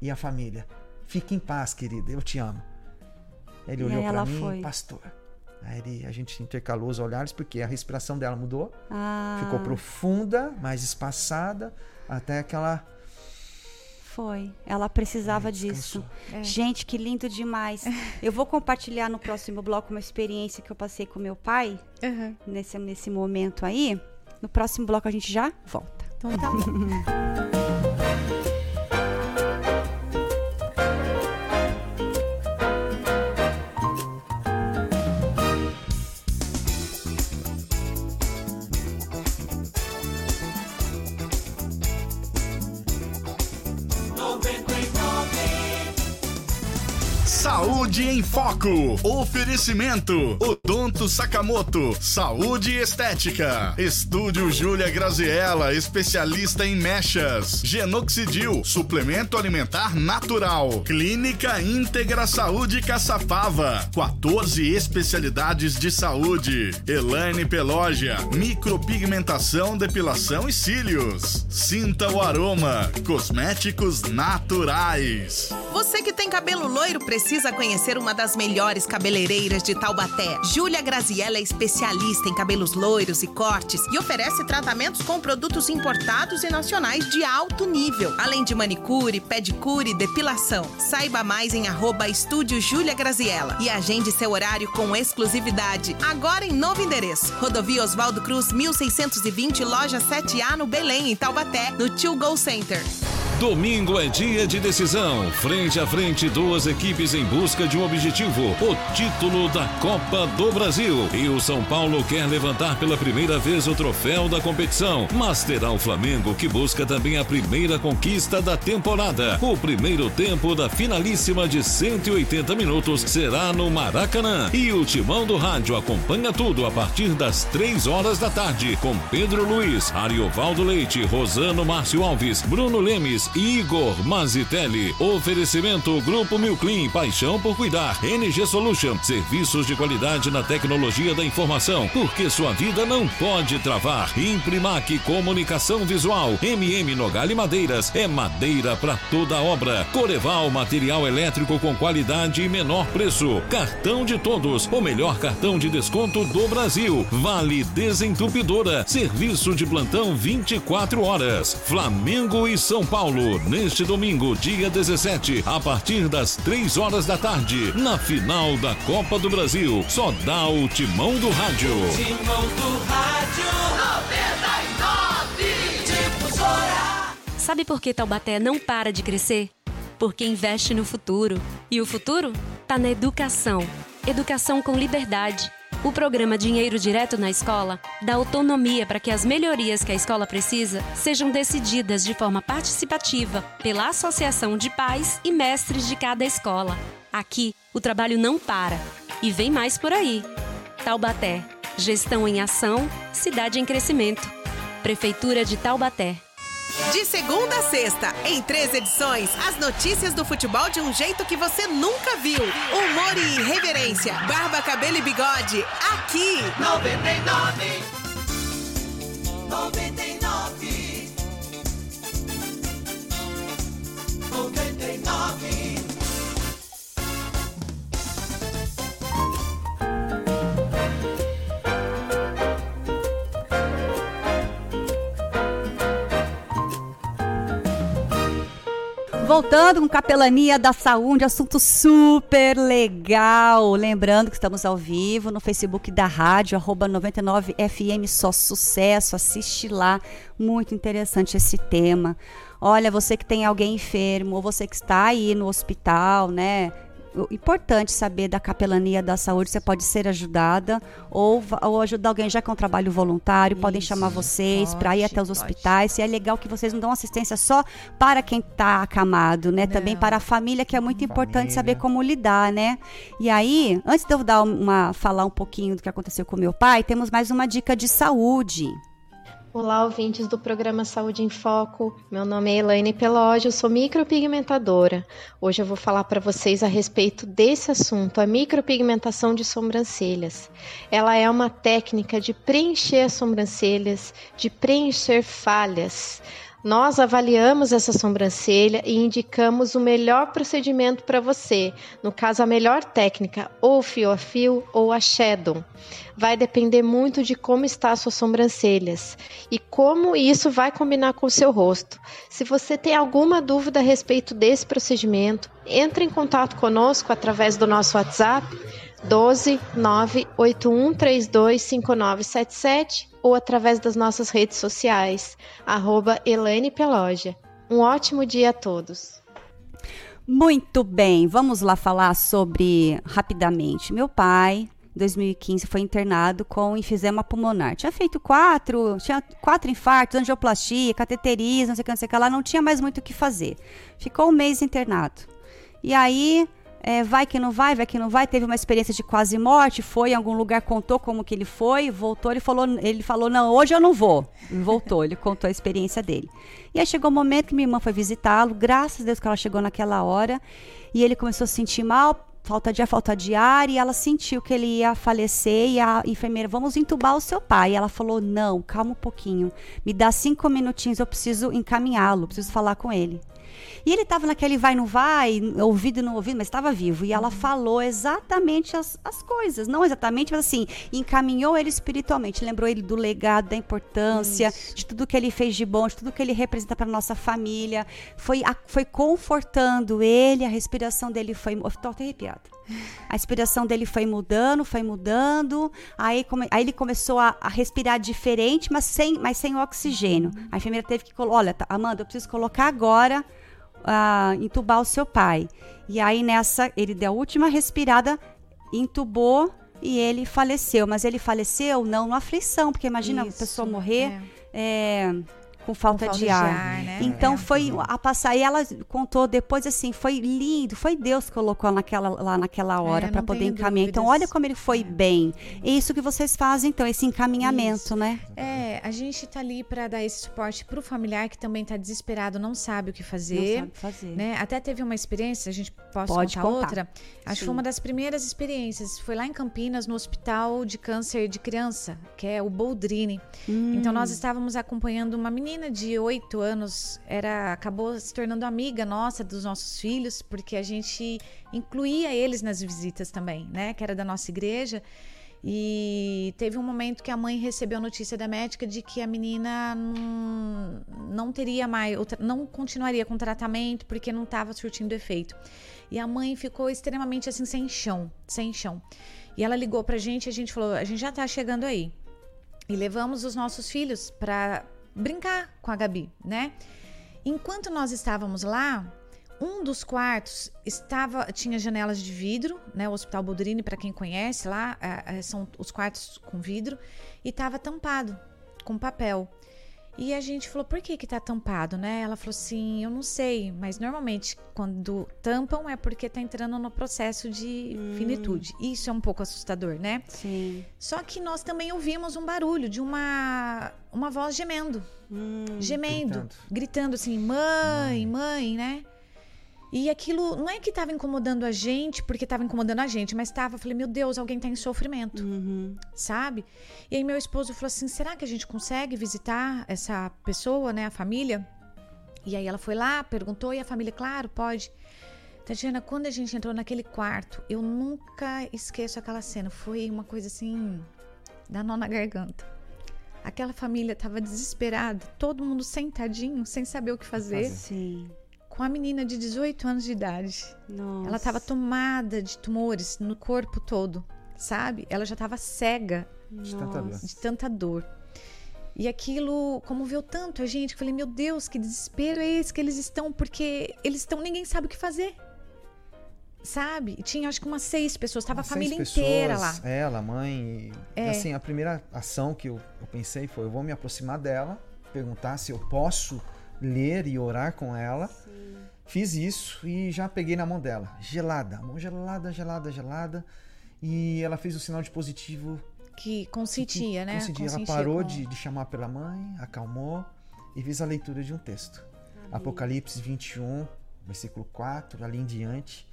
Speaker 5: e a família. Fique em paz, querida. Eu te amo. Ele
Speaker 2: E
Speaker 5: olhou para mim,
Speaker 2: foi.
Speaker 5: pastor. Aí ele- a gente intercalou os olhares porque a respiração dela mudou,
Speaker 2: Ah,
Speaker 5: ficou profunda, mais espaçada, até que ela
Speaker 2: Foi. Ela precisava
Speaker 5: Ai,
Speaker 2: disso.
Speaker 5: descansou.
Speaker 2: Gente, que lindo demais. Eu vou compartilhar no próximo bloco uma experiência que eu passei com meu pai
Speaker 4: Uhum.
Speaker 2: nesse, nesse momento aí. No próximo bloco a gente já volta.
Speaker 4: Então tá.
Speaker 1: Saúde em Foco. Oferecimento. Odonto Sakamoto. Saúde e Estética. Estúdio Júlia Graziella, especialista em mechas. Genoxidil, suplemento alimentar natural. Clínica Íntegra Saúde Caçapava. 14 especialidades de saúde. Elaine Pelógia. Micropigmentação, depilação e cílios. Sinta o aroma. Cosméticos naturais.
Speaker 6: Você que tem cabelo loiro precisa conhecer uma das melhores cabeleireiras de Taubaté. Júlia Graziella é especialista em cabelos loiros e cortes e oferece tratamentos com produtos importados e nacionais de alto nível, além de manicure, pedicure e depilação. Saiba mais em arroba Estúdio Júlia Graziella e agende seu horário com exclusividade. Agora em novo endereço. Rodovia Oswaldo Cruz, 1620, loja 7A no Belém, em Taubaté, no Tio Go Center.
Speaker 9: Domingo é dia de decisão. Frente a frente, duas equipes em busca de um objetivo: o título da Copa do Brasil. E o São Paulo quer levantar pela primeira vez o troféu da competição. Mas terá o Flamengo que busca também a primeira conquista da temporada. O primeiro tempo da finalíssima de 180 minutos será no Maracanã. E o Timão do Rádio acompanha tudo a partir das 3 horas da tarde com Pedro Luiz, Ariovaldo Leite, Rosano Márcio Alves, Bruno Lemes Igor Mazitelli. Oferecimento Grupo Milclean, paixão por cuidar. NG Solution, serviços de qualidade na tecnologia da informação, porque sua vida não pode travar. Imprimac Comunicação Visual, MM Nogale Madeiras, é madeira para toda obra. Coreval, material elétrico com qualidade e menor preço. Cartão de todos, o melhor cartão de desconto do Brasil. Vale Desentupidora, serviço de plantão 24 horas. Flamengo e São Paulo neste domingo, dia 17, a partir das 3 horas da tarde, na final da Copa do Brasil. Só dá o timão do rádio.
Speaker 10: Timão do rádio 99 Difusora.
Speaker 7: Sabe por que Taubaté não para de crescer? Porque investe no futuro. E o futuro? Tá na educação. Educação com liberdade o programa Dinheiro Direto na Escola dá autonomia para que as melhorias que a escola precisa sejam decididas de forma participativa pela Associação de Pais e Mestres de cada escola. Aqui, o trabalho não para. E vem mais por aí. Taubaté. Gestão em ação, cidade em crescimento. Prefeitura de Taubaté.
Speaker 6: De segunda a sexta, em três edições, as notícias do futebol de um jeito que você nunca viu. Humor e irreverência, barba, cabelo e bigode, aqui.
Speaker 10: 99. 99. 99.
Speaker 2: Voltando com Capelania da Saúde, assunto super legal. Lembrando que estamos ao vivo no Facebook da rádio, arroba 99FM, só sucesso. Assiste lá, muito interessante esse tema. Olha, você que tem alguém enfermo, ou você que está aí no hospital, né? Importante saber da capelania da saúde, você pode ser ajudada ou, ou ajudar alguém já com um trabalho voluntário, Isso, podem chamar vocês para ir até os hospitais. E é legal que vocês não dão assistência só para quem está acamado, né? Também para a família, que é muito família. importante saber como lidar, né? E aí, antes de eu dar uma, falar um pouquinho do que aconteceu com meu pai, temos mais uma dica de saúde.
Speaker 11: Olá, ouvintes do programa Saúde em Foco. Meu nome é Elaine Pelógio, sou micropigmentadora. Hoje eu vou falar para vocês a respeito desse assunto, a micropigmentação de sobrancelhas. Ela é uma técnica de preencher as sobrancelhas, de preencher falhas. Nós avaliamos essa sobrancelha e indicamos o melhor procedimento para você, no caso a melhor técnica, ou fio a fio ou a shadow. Vai depender muito de como está as suas sobrancelhas e como isso vai combinar com o seu rosto. Se você tem alguma dúvida a respeito desse procedimento, entre em contato conosco através do nosso WhatsApp 12 98132 5977 ou através das nossas redes sociais, arroba Elaine Peloja. Um ótimo dia a todos.
Speaker 2: Muito bem, vamos lá falar sobre rapidamente. Meu pai, em 2015, foi internado com enfisema pulmonar. Tinha feito quatro, tinha quatro infartos, angioplastia, cateterismo, não sei o que, não sei o que lá, não tinha mais muito o que fazer. Ficou um mês internado. E aí é, vai que não vai, vai que não vai, teve uma experiência de quase morte, foi em algum lugar, contou como que ele foi, voltou, ele falou, ele falou, não, hoje eu não vou. E voltou, ele contou a experiência dele. E aí chegou o momento que minha irmã foi visitá-lo, graças a Deus que ela chegou naquela hora, e ele começou a se sentir mal, falta de ar, falta de ar, e ela sentiu que ele ia falecer, e a enfermeira, vamos entubar o seu pai. E ela falou, não, calma um pouquinho, me dá cinco minutinhos, eu preciso encaminhá-lo, preciso falar com ele. E ele estava naquele vai não vai, ouvido e não ouvido, mas estava vivo. E ela falou exatamente as, as coisas. Não exatamente, mas assim, encaminhou ele espiritualmente. Lembrou ele do legado, da importância, Isso. de tudo que ele fez de bom, de tudo que ele representa para nossa família. Foi, a, foi confortando ele, a respiração dele foi. Estou até arrepiada. A respiração dele foi mudando, foi mudando. Aí, come, aí ele começou a, a, respirar diferente, mas sem, mas sem oxigênio. A enfermeira teve que colocar: olha, tá, Amanda, eu preciso colocar agora uh, entubar o seu pai. E aí nessa, ele deu a última respirada, entubou e ele faleceu. Mas ele faleceu não na aflição, porque imagina Isso, a pessoa morrer. É. É, com falta, com falta de, ar. De ar né? Então é, foi a passar. E ela contou depois assim, foi lindo, foi Deus que colocou naquela, lá naquela hora é, para poder encaminhar. Então olha como ele foi é. bem. É isso que vocês fazem então, esse encaminhamento, isso. né?
Speaker 4: É, a gente tá ali para dar esse suporte pro familiar que também tá desesperado, não sabe o que fazer. Não sabe fazer. Né? Até teve uma experiência, a gente pode contar, contar, outra. Acho Sim. que foi uma das primeiras experiências. Foi lá em Campinas, no Hospital de Câncer de Criança, que é o Boldrini. Hum. Então nós estávamos acompanhando uma menina menina de oito anos era acabou se tornando amiga nossa dos nossos filhos, porque a gente incluía eles nas visitas também, né? Que era da nossa igreja. E teve um momento que a mãe recebeu a notícia da médica de que a menina não, não teria mais, não continuaria com tratamento porque não estava surtindo efeito. E a mãe ficou extremamente assim, sem chão, sem chão. E ela ligou pra gente a gente falou: a gente já tá chegando aí. E levamos os nossos filhos para brincar com a Gabi, né? Enquanto nós estávamos lá, um dos quartos estava tinha janelas de vidro, né? O Hospital Boldrini, para quem conhece lá, é, é, são os quartos com vidro e estava tampado com papel. E a gente falou, por que que tá tampado, né? Ela falou assim, eu não sei, mas normalmente quando tampam é porque tá entrando no processo de hum. finitude. Isso é um pouco assustador, né?
Speaker 2: Sim.
Speaker 4: Só que nós também ouvimos um barulho de uma uma voz gemendo. Hum. Gemendo, gritando. gritando assim, mãe, mãe, né? E aquilo não é que estava incomodando a gente, porque estava incomodando a gente, mas estava, falei, meu Deus, alguém está em sofrimento, uhum. sabe? E aí meu esposo falou assim, será que a gente consegue visitar essa pessoa, né, a família? E aí ela foi lá, perguntou, e a família, claro, pode. Tatiana, quando a gente entrou naquele quarto, eu nunca esqueço aquela cena. Foi uma coisa assim, da nó na garganta. Aquela família estava desesperada, todo mundo sentadinho, sem saber o que fazer.
Speaker 2: Sim
Speaker 4: com a menina de 18 anos de idade. Nossa. Ela estava tomada de tumores no corpo todo, sabe? Ela já estava cega
Speaker 5: de tanta,
Speaker 4: de tanta dor. E aquilo comoveu tanto a gente. Eu falei, meu Deus, que desespero é esse que eles estão, porque eles estão, ninguém sabe o que fazer. Sabe? Tinha acho que umas seis pessoas, estava a família pessoas, inteira lá.
Speaker 5: Ela, mãe. É. Assim, a primeira ação que eu, eu pensei foi: eu vou me aproximar dela, perguntar se eu posso ler e orar com ela. Sim. Fiz isso e já peguei na mão dela. Gelada, mão gelada, gelada, gelada. E ela fez o sinal de positivo.
Speaker 4: Que consentia, que, né?
Speaker 5: Consentia. Ela parou com... de, de chamar pela mãe, acalmou e fez a leitura de um texto. Amém. Apocalipse 21, versículo 4, ali em diante.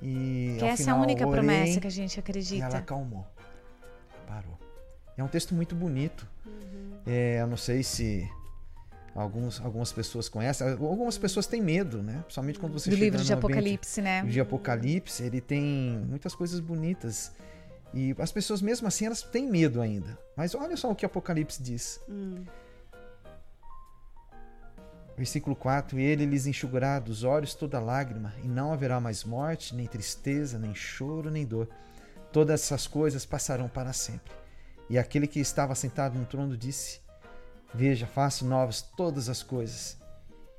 Speaker 5: E
Speaker 4: que essa final, é a única orei, promessa que a gente acredita. E
Speaker 5: ela acalmou. Parou. É um texto muito bonito. Uhum. É, eu não sei se Alguns, algumas pessoas conhecem, algumas pessoas têm medo, né? Principalmente quando você
Speaker 4: Do livro de Apocalipse, né?
Speaker 5: De Apocalipse, ele tem muitas coisas bonitas. E as pessoas, mesmo assim, elas têm medo ainda. Mas olha só o que Apocalipse diz. Hum. Versículo 4: Ele lhes enxugará dos olhos toda lágrima, e não haverá mais morte, nem tristeza, nem choro, nem dor. Todas essas coisas passarão para sempre. E aquele que estava sentado no trono disse: Veja, faço novas todas as coisas.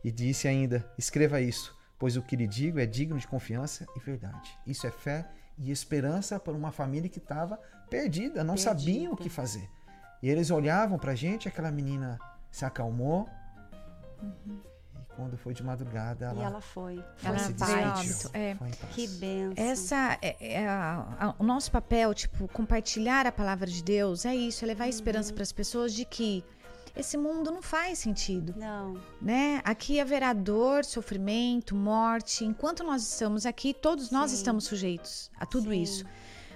Speaker 5: E disse ainda: Escreva isso, pois o que lhe digo é digno de confiança e verdade. Isso é fé e esperança para uma família que estava perdida, não perdida. sabiam o que fazer. E eles olhavam para a gente, aquela menina se acalmou. Uhum. quando foi de madrugada, ela,
Speaker 2: E ela foi.
Speaker 5: ela
Speaker 2: Foi
Speaker 5: se
Speaker 2: em paz.
Speaker 5: despediu.
Speaker 4: É.
Speaker 5: Foi em paz.
Speaker 2: Que benção.
Speaker 4: Essa é, é a- a- o nosso papel, tipo, compartilhar a palavra de Deus é isso, é levar
Speaker 2: Uhum.
Speaker 4: esperança para as pessoas de que esse mundo não faz sentido,
Speaker 2: Não.
Speaker 4: né? Aqui haverá dor, sofrimento, morte. Enquanto nós estamos aqui, todos nós
Speaker 2: Sim.
Speaker 4: estamos sujeitos a tudo
Speaker 2: Sim.
Speaker 4: isso.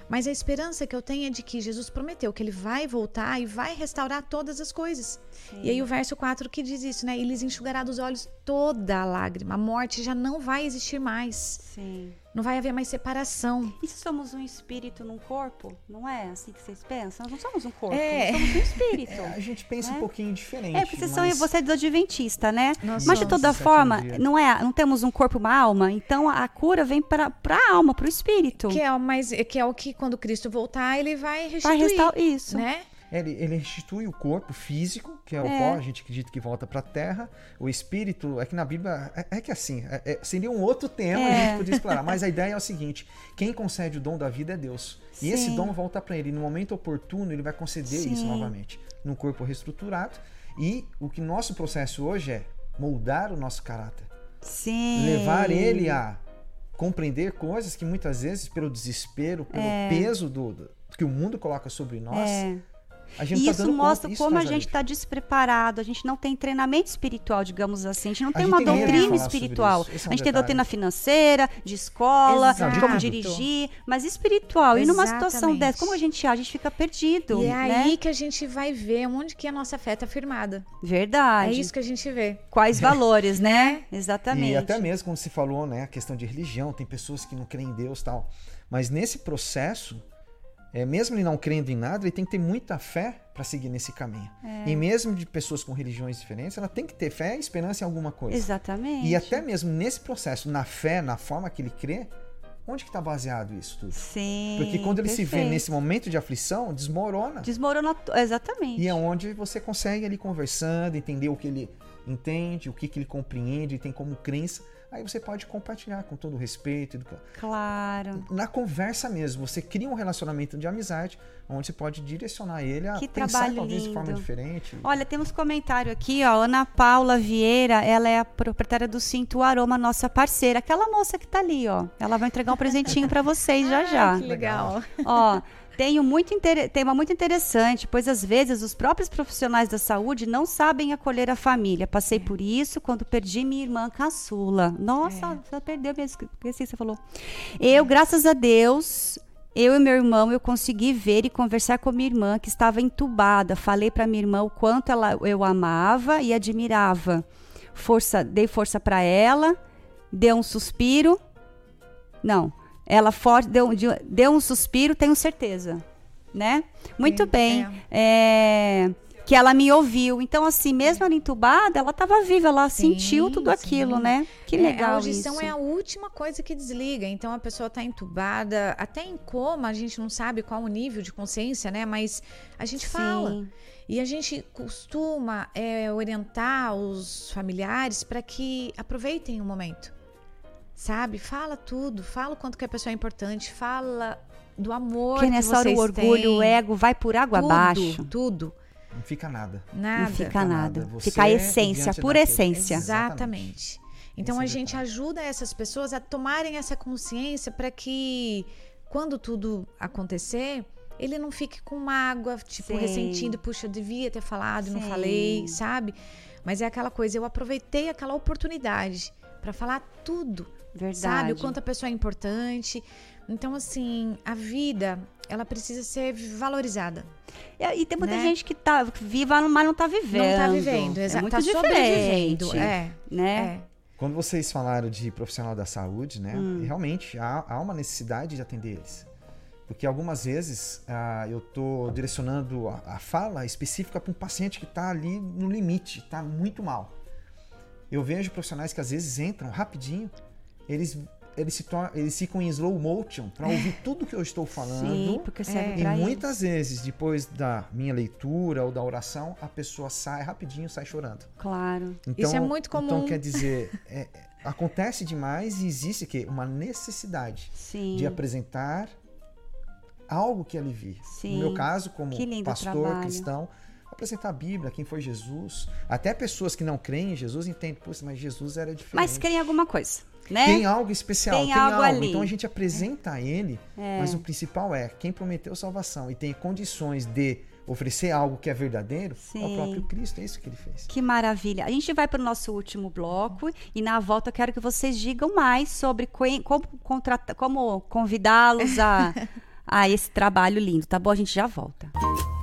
Speaker 4: Mas a esperança que eu tenho é de que Jesus prometeu que ele vai voltar e vai restaurar todas as coisas. E aí o verso 4 que diz isso, né? E lhes enxugará dos olhos toda a lágrima. A morte já não vai existir mais.
Speaker 2: Sim.
Speaker 4: Não vai haver mais separação.
Speaker 2: E se somos um espírito num corpo? Não é assim que vocês pensam? Nós não somos um corpo,
Speaker 4: É.
Speaker 2: nós somos um espírito.
Speaker 5: É, a gente pensa
Speaker 2: né?
Speaker 5: um pouquinho diferente.
Speaker 2: É, porque vocês são,
Speaker 5: mas-
Speaker 2: você é do Adventista, né?
Speaker 4: Nós
Speaker 2: Mas de toda forma,
Speaker 5: dia.
Speaker 2: não é, não temos um corpo e uma alma, então a cura vem para a alma, para o espírito.
Speaker 4: Que é, o mais, que é o que quando Cristo voltar, ele vai
Speaker 2: Vai
Speaker 4: restituir.
Speaker 2: restaurar isso.
Speaker 4: Né?
Speaker 5: Ele, ele restitui o corpo físico, que é o
Speaker 2: É.
Speaker 5: pó, a gente acredita que volta para a terra. O espírito, é que na Bíblia, é, é que assim, é- é- seria um outro tema, a
Speaker 2: É.
Speaker 5: gente podia explorar. Mas a ideia é o seguinte: *laughs* quem concede o dom da vida é Deus. E esse
Speaker 2: Sim.
Speaker 5: dom volta para ele. No momento oportuno, ele vai conceder isso
Speaker 2: Sim.
Speaker 5: novamente. Num corpo reestruturado. E o que nosso processo hoje é moldar o nosso caráter.
Speaker 2: Sim.
Speaker 5: Levar ele a compreender coisas que muitas vezes, pelo desespero, pelo peso do, do- que o mundo coloca sobre nós,
Speaker 2: É.
Speaker 5: a gente
Speaker 2: E
Speaker 5: tá
Speaker 2: isso
Speaker 5: dando
Speaker 2: mostra
Speaker 5: conta. Isso
Speaker 2: como a
Speaker 5: traz
Speaker 2: gente está despreparado, a gente não tem treinamento espiritual, digamos assim. A gente não
Speaker 5: A
Speaker 2: tem
Speaker 5: gente
Speaker 2: uma
Speaker 5: tem
Speaker 2: doutrina espiritual.
Speaker 5: é
Speaker 2: a
Speaker 5: um
Speaker 2: gente tem
Speaker 5: detalhe.
Speaker 2: doutrina financeira, de escola,
Speaker 4: Exato.
Speaker 2: de como dirigir, mas espiritual. E numa situação
Speaker 4: Exatamente.
Speaker 2: dessa, como a gente age? A gente fica perdido.
Speaker 4: E é
Speaker 2: né?
Speaker 4: aí que a gente vai ver onde que a nossa fé está firmada.
Speaker 2: Verdade.
Speaker 4: É isso que a gente vê.
Speaker 2: Quais *laughs* valores, né? Exatamente.
Speaker 5: E até mesmo, como se falou, né, a questão de religião, tem pessoas que não creem em Deus e tal. Mas nesse processo, é, mesmo ele não crendo em nada, ele tem que ter muita fé para seguir nesse caminho.
Speaker 2: É.
Speaker 5: E mesmo de pessoas com religiões diferentes, ela tem que ter fé e esperança em alguma coisa.
Speaker 2: Exatamente.
Speaker 5: E até mesmo nesse processo, na fé, na forma que ele crê, onde que está baseado isso tudo?
Speaker 2: Sim.
Speaker 5: Porque quando ele se vê
Speaker 2: perfeito.
Speaker 5: nesse momento de aflição, desmorona.
Speaker 2: Desmorona. Exatamente.
Speaker 5: E é onde você consegue ali conversando, entender o que ele entende, o que, que ele compreende, tem como crença. Aí você pode compartilhar com todo o respeito.
Speaker 2: Claro.
Speaker 5: Na conversa mesmo, você cria um relacionamento de amizade, onde você pode direcionar ele a
Speaker 2: Que
Speaker 5: pensar
Speaker 2: trabalho
Speaker 5: talvez de forma
Speaker 2: lindo.
Speaker 5: diferente.
Speaker 2: Olha, temos comentário aqui, ó. Ana Paula Vieira, ela é a proprietária do Cinto Aroma, nossa parceira. Aquela moça que tá ali, ó. Ela vai entregar um presentinho para vocês já já.
Speaker 4: Que legal.
Speaker 2: Ó, tenho muito inter... tema muito interessante, pois às vezes os próprios profissionais da saúde não sabem acolher a família. Passei por isso quando perdi minha irmã caçula. Nossa, você perdeu mesmo, esqueci, você falou. Eu, graças a Deus, eu e meu irmão, eu consegui ver e conversar com minha irmã que estava entubada. Falei para minha irmã o quanto ela, eu amava e admirava. Força, dei força para ela, deu um suspiro. Não, ela forte deu, de- deu um suspiro, tenho certeza, né? Muito
Speaker 4: Sim,
Speaker 2: bem. É, que ela me ouviu. Então, assim, mesmo ela entubada, ela estava viva, ela
Speaker 4: Sim,
Speaker 2: sentiu tudo aquilo,
Speaker 4: sim.
Speaker 2: né? Que
Speaker 4: É,
Speaker 2: legal
Speaker 4: A audição
Speaker 2: isso.
Speaker 4: é a última coisa que desliga. Então a pessoa está entubada, até em coma, a gente não sabe qual o nível de consciência, né? Mas a gente fala.
Speaker 2: Sim.
Speaker 4: E a gente costuma é, orientar os familiares para que aproveitem o momento. Sabe? Fala tudo, fala o quanto que a pessoa é importante, fala do amor
Speaker 2: Que
Speaker 4: que,
Speaker 2: nessa hora
Speaker 4: vocês
Speaker 2: o orgulho,
Speaker 4: têm.
Speaker 2: o ego vai por água
Speaker 4: tudo,
Speaker 2: abaixo.
Speaker 4: Tudo,
Speaker 5: Não fica nada.
Speaker 4: nada.
Speaker 2: Não fica nada.
Speaker 5: Você
Speaker 2: Fica a essência,
Speaker 5: diante
Speaker 2: pura essência.
Speaker 4: Exatamente. Então
Speaker 5: Esse é
Speaker 4: a gente
Speaker 5: detalhe.
Speaker 4: ajuda essas pessoas a tomarem essa consciência para que quando tudo acontecer, ele não fique com mágoa, tipo,
Speaker 2: Sim.
Speaker 4: ressentindo, puxa, eu devia ter falado, não
Speaker 2: Sim.
Speaker 4: falei, sabe? Mas é aquela coisa, eu aproveitei aquela oportunidade para falar tudo,
Speaker 2: Verdade.
Speaker 4: sabe? O quanto a pessoa é importante. Então, assim, a vida, ela precisa ser valorizada.
Speaker 2: E, e tem muita
Speaker 4: né?
Speaker 2: gente que tá viva, mas não tá vivendo.
Speaker 4: Não tá vivendo,
Speaker 2: É
Speaker 4: exato.
Speaker 2: muito
Speaker 4: tá
Speaker 2: diferente.
Speaker 4: sobrevivendo. É,
Speaker 2: Né?
Speaker 4: é.
Speaker 5: Quando vocês falaram de profissional da saúde, né?
Speaker 2: Hum.
Speaker 5: Realmente há, há uma necessidade de atender eles. Porque algumas vezes ah, eu estou direcionando a, a fala específica para um paciente que está ali no limite, está muito mal. Eu vejo profissionais que às vezes entram rapidinho, eles, eles, se eles ficam em slow motion para ouvir *laughs* tudo que eu estou falando.
Speaker 2: Sim, porque serve
Speaker 4: É.
Speaker 5: E muitas vezes, depois da minha leitura ou da oração, a pessoa sai rapidinho, sai chorando.
Speaker 2: Claro.
Speaker 5: Então,
Speaker 4: Isso é muito
Speaker 5: Então,
Speaker 4: comum.
Speaker 5: quer dizer, *laughs* é- é- acontece demais e existe que uma necessidade
Speaker 2: Sim.
Speaker 5: de apresentar algo que alivie.
Speaker 2: Sim.
Speaker 5: No meu caso, como pastor
Speaker 2: trabalho.
Speaker 5: cristão, apresentar a Bíblia, quem foi Jesus. Até pessoas que não creem em Jesus entendem, Poxa, mas Jesus era diferente.
Speaker 2: Mas creem em alguma coisa, né?
Speaker 5: Tem algo especial,
Speaker 2: Tem
Speaker 5: tem,
Speaker 2: algo
Speaker 5: algo. Então a gente apresenta ele,
Speaker 2: É.
Speaker 5: mas o principal é quem prometeu salvação e tem condições de oferecer algo que é verdadeiro, é
Speaker 2: Sim.
Speaker 5: o próprio Cristo, é isso que ele fez.
Speaker 2: Que maravilha. A gente vai para o nosso último bloco e na volta eu quero que vocês digam mais sobre como, como convidá-los a, *laughs* a esse trabalho lindo, tá bom? A gente já volta.
Speaker 10: Noventa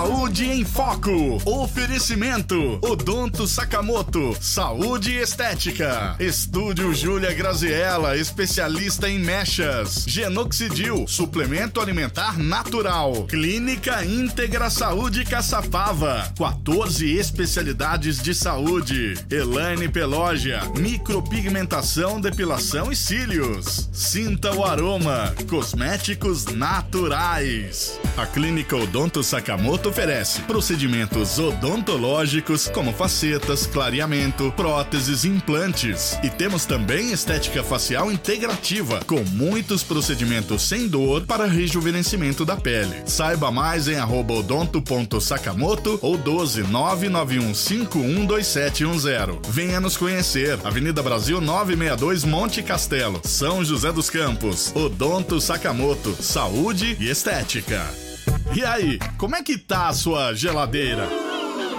Speaker 1: Saúde em Foco. Oferecimento. Odonto Sakamoto. Saúde estética. Estúdio Júlia Graziella, especialista em mechas. Genoxidil, suplemento alimentar natural. Clínica Íntegra Saúde Caçapava. 14 especialidades de saúde. Elaine Pelógia. Micropigmentação, depilação e cílios. Sinta o aroma. Cosméticos naturais. A Clínica Odonto Sakamoto oferece procedimentos odontológicos como facetas, clareamento, próteses implantes. E temos também estética facial integrativa, com muitos procedimentos sem dor para rejuvenescimento da pele. Saiba mais em odonto.sakamoto ou 12 991512710. Venha nos conhecer. Avenida Brasil 962 Monte Castelo, São José dos Campos. Odonto Sakamoto, saúde e estética. E aí, como é que tá a sua geladeira?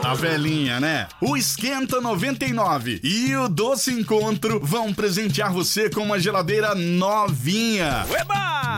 Speaker 1: A velhinha, né? O Esquenta 99 e o Doce Encontro vão presentear você com uma geladeira novinha.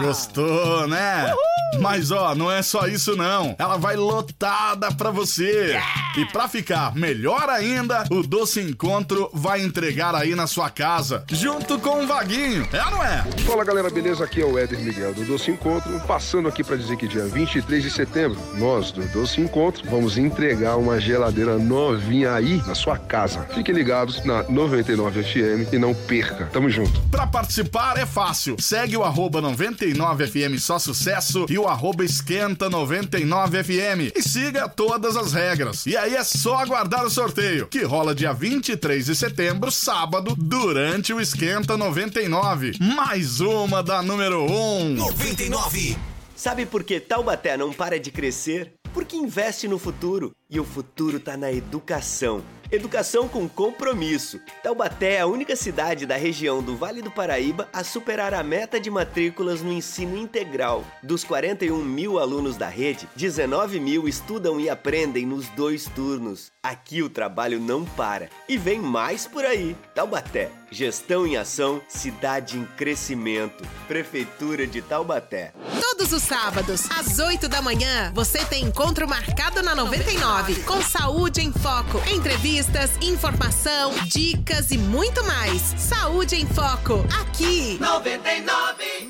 Speaker 1: Gostou, né? Mas ó, não é só isso não. Ela vai lotada pra você. E pra ficar melhor ainda, o Doce Encontro vai entregar aí na sua casa, junto com o Vaguinho. É ou não é?
Speaker 12: Fala galera, beleza? Aqui é o Éder Miguel do Doce Encontro, passando aqui para dizer que dia 23 de setembro, nós do Doce Encontro vamos entregar uma geladeira novinha aí na sua casa. Fiquem ligados na 99 FM e não perca. Tamo junto.
Speaker 1: Pra participar é fácil. Segue o arroba 99FM Só Sucesso e o arroba Esquenta 99FM. E siga todas as regras. E aí é só aguardar o sorteio, que rola dia 23 de setembro, sábado, durante o Esquenta 99. Mais uma da número 1.
Speaker 13: 99. Sabe por que Taubaté não para de crescer? Porque investe no futuro. E o futuro tá na educação. Educação com compromisso. Taubaté é a única cidade da região do Vale do Paraíba a superar a meta de matrículas no ensino integral. Dos 41 mil alunos da rede, 19 mil estudam e aprendem nos dois turnos. Aqui o trabalho não para. E vem mais por aí. Taubaté. Gestão em ação, cidade em crescimento. Prefeitura de Taubaté.
Speaker 6: Todos os sábados, às 8 da manhã, você tem encontro marcado na 99, com Saúde em Foco. Entrevistas, informação, dicas e muito mais. Saúde em Foco, aqui.
Speaker 10: 99. 99.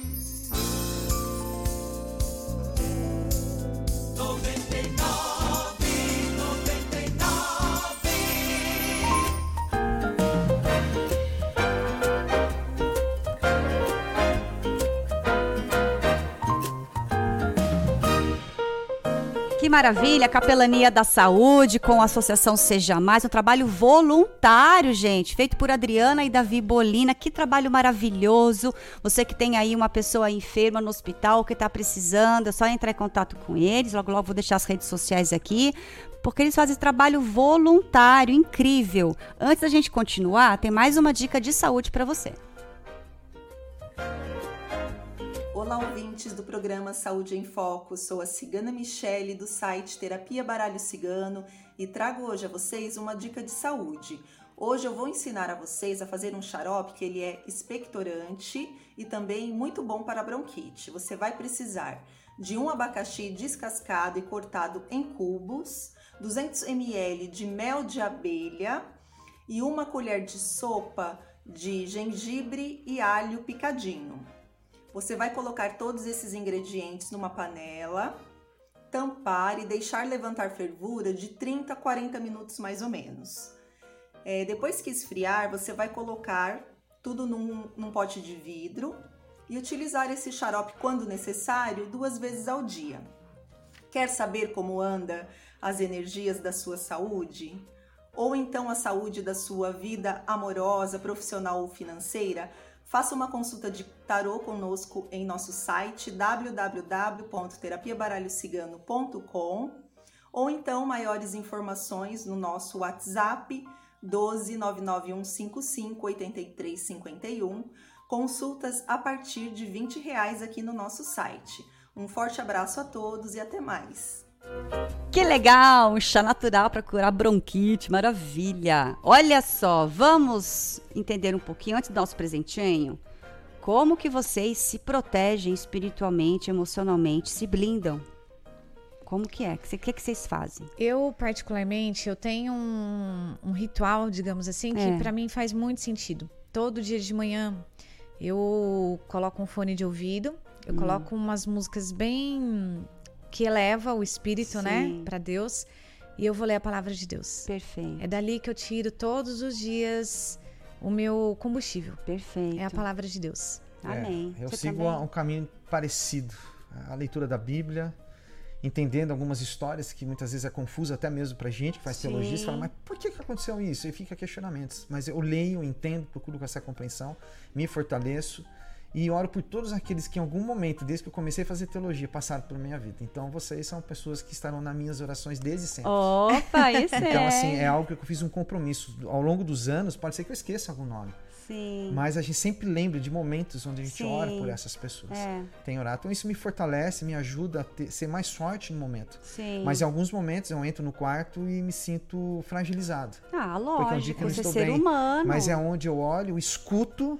Speaker 2: Maravilha, Capelania da Saúde com a Associação Seja Mais, um trabalho voluntário, gente, feito por Adriana e Davi Bolina. Que trabalho maravilhoso. Você que tem aí uma pessoa enferma no hospital que está precisando, é só entrar em contato com eles. Logo, logo vou deixar as redes sociais aqui, porque eles fazem trabalho voluntário, incrível. Antes da gente continuar, tem mais uma dica de saúde para você.
Speaker 14: Olá, ouvintes do programa Saúde em Foco. Sou a cigana Michele do site Terapia Baralho Cigano e trago hoje a vocês uma dica de saúde. Hoje eu vou ensinar a vocês a fazer um xarope que ele é expectorante e também muito bom para bronquite. Você vai precisar de um abacaxi descascado e cortado em cubos, 200 ml de mel de abelha e uma colher de sopa de gengibre e alho picadinho. Você vai colocar todos esses ingredientes numa panela, tampar e deixar levantar fervura de 30 a 40 minutos mais ou menos. É, depois que esfriar, você vai colocar tudo num, num pote de vidro e utilizar esse xarope quando necessário, duas vezes ao dia. Quer saber como anda as energias da sua saúde? Ou então a saúde da sua vida amorosa, profissional ou financeira? Faça uma consulta de tarô conosco em nosso site www.terapiabaralhocigano.com ou então maiores informações no nosso WhatsApp 12 99155 8351. Consultas a partir de 20 reais aqui no nosso site. Um forte abraço a todos e até mais.
Speaker 2: Que legal, um chá natural para curar bronquite, maravilha. Olha só, vamos entender um pouquinho antes do nosso presentinho. Como que vocês se protegem espiritualmente, emocionalmente, se blindam? Como que é? O que, que, que vocês fazem?
Speaker 4: Eu, particularmente, eu tenho um, um ritual, digamos assim, que
Speaker 2: É.
Speaker 4: para mim faz muito sentido. Todo dia de manhã eu coloco um fone de ouvido, eu
Speaker 2: Hum.
Speaker 4: coloco umas músicas bem que eleva o espírito, né,
Speaker 2: Sim.
Speaker 4: para Deus, e eu vou ler a palavra de Deus.
Speaker 2: Perfeito.
Speaker 4: É dali que eu tiro todos os dias o meu combustível.
Speaker 2: Perfeito.
Speaker 4: É a palavra de Deus.
Speaker 2: Amém.
Speaker 5: É, eu
Speaker 2: Você
Speaker 5: sigo
Speaker 2: também?
Speaker 5: um caminho parecido. A leitura da Bíblia, entendendo algumas histórias que muitas vezes é confuso até mesmo pra gente que faz
Speaker 2: Sim.
Speaker 5: teologia. Você fala, mas por que, que aconteceu isso? E fica questionamentos. Mas eu leio, entendo, procuro com essa compreensão, me fortaleço e oro por todos aqueles que em algum momento, desde que eu comecei a fazer teologia, passaram pela minha vida. Então vocês são pessoas que estarão nas minhas orações desde sempre.
Speaker 2: Opa, isso *laughs*
Speaker 5: Então,
Speaker 2: é.
Speaker 5: assim, é algo que eu fiz um compromisso. Ao longo dos anos, pode ser que eu esqueça algum nome.
Speaker 2: Sim.
Speaker 5: Mas a gente sempre lembra de momentos onde a gente
Speaker 2: Sim.
Speaker 5: ora por essas pessoas.
Speaker 2: É.
Speaker 5: Tem orado. Então isso me fortalece, me ajuda a ter- ser mais forte no momento.
Speaker 2: Sim.
Speaker 5: Mas em alguns momentos eu entro no quarto e me sinto fragilizado.
Speaker 2: Ah,
Speaker 5: Porque é um dia
Speaker 2: lógico,
Speaker 5: que eu não
Speaker 2: é
Speaker 5: estou
Speaker 2: ser
Speaker 5: bem.
Speaker 2: humano.
Speaker 5: Mas é onde eu olho, escuto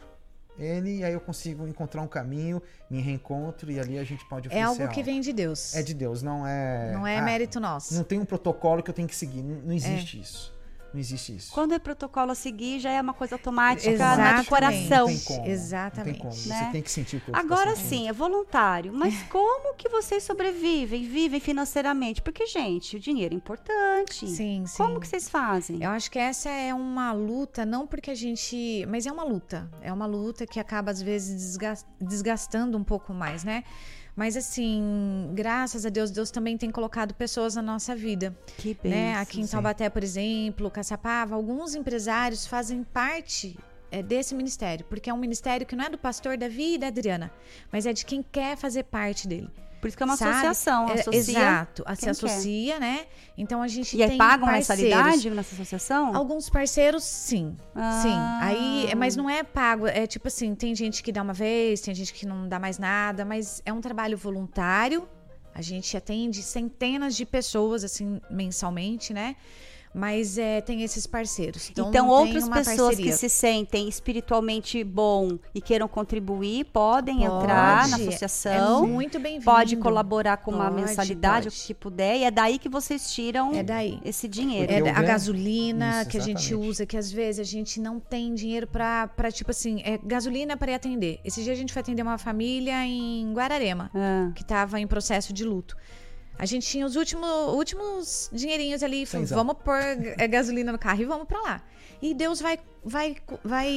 Speaker 5: ele e aí eu consigo encontrar um caminho, me reencontro e ali a gente pode
Speaker 4: É algo que vem de Deus.
Speaker 5: É de Deus, não é.
Speaker 4: Não é
Speaker 5: ah,
Speaker 4: mérito nosso.
Speaker 5: Não tem um protocolo que eu tenho que seguir. Não, não
Speaker 2: É.
Speaker 5: existe isso. Não existe isso.
Speaker 2: Quando é protocolo a seguir, já é uma coisa automática
Speaker 4: Exatamente.
Speaker 2: né, do coração.
Speaker 5: Não tem como.
Speaker 4: Exatamente.
Speaker 5: Não tem como.
Speaker 2: Né?
Speaker 5: Você tem que sentir o que o outro
Speaker 2: Agora
Speaker 5: tá
Speaker 2: sim, é voluntário. Mas como que vocês sobrevivem, vivem financeiramente? Porque, gente, o dinheiro é importante.
Speaker 4: Sim, sim.
Speaker 2: Como que vocês fazem?
Speaker 4: Eu acho que essa é uma luta, não porque a gente. Mas é uma luta. É uma luta que acaba, às vezes, desgas- desgastando um pouco mais, né? Mas assim, graças a Deus, Deus também tem colocado pessoas na nossa vida.
Speaker 2: Que
Speaker 4: né?
Speaker 2: bênção,
Speaker 4: Aqui em. Taubaté, por exemplo, Caçapava, alguns empresários fazem parte é, desse ministério, porque é um ministério que não é do pastor Davi e da Adriana, mas é de quem quer fazer parte dele.
Speaker 2: Por isso que é uma
Speaker 4: Sabe?
Speaker 2: associação.
Speaker 4: É,
Speaker 2: associa
Speaker 4: Exato, se associa, né? Então a gente
Speaker 2: quer. E aí pagam
Speaker 4: parceiros.
Speaker 2: mensalidade nessa associação?
Speaker 4: Alguns parceiros, sim.
Speaker 2: Ah.
Speaker 4: Sim. Aí, mas não é pago. É tipo assim, tem gente que dá uma vez, tem gente que não dá mais nada, mas é um trabalho voluntário. A gente atende centenas de pessoas, assim, mensalmente, né? Mas é, tem esses parceiros. Então,
Speaker 2: Então, outras
Speaker 4: uma
Speaker 2: pessoas
Speaker 4: parceria.
Speaker 2: que se sentem espiritualmente bom e queiram contribuir podem entrar na
Speaker 4: Pode.
Speaker 2: associação.
Speaker 4: É muito bem-vindo.
Speaker 2: Pode colaborar com uma
Speaker 4: Pode,
Speaker 2: mensalidade,
Speaker 4: pode.
Speaker 2: o que puder. E é daí que vocês tiram
Speaker 4: É daí.
Speaker 2: esse dinheiro.
Speaker 4: É a gasolina
Speaker 5: Isso,
Speaker 4: que a gente usa, que às vezes a gente não tem dinheiro pra tipo assim, é gasolina para ir atender. Esse dia a gente foi atender uma família em Guararema,
Speaker 2: Ah.
Speaker 4: que tava em processo de luto. A gente tinha os últimos, últimos dinheirinhos ali, falou,
Speaker 5: Cenzão.
Speaker 4: vamos pôr é, gasolina no carro e vamos pra lá. E Deus vai, vai, vai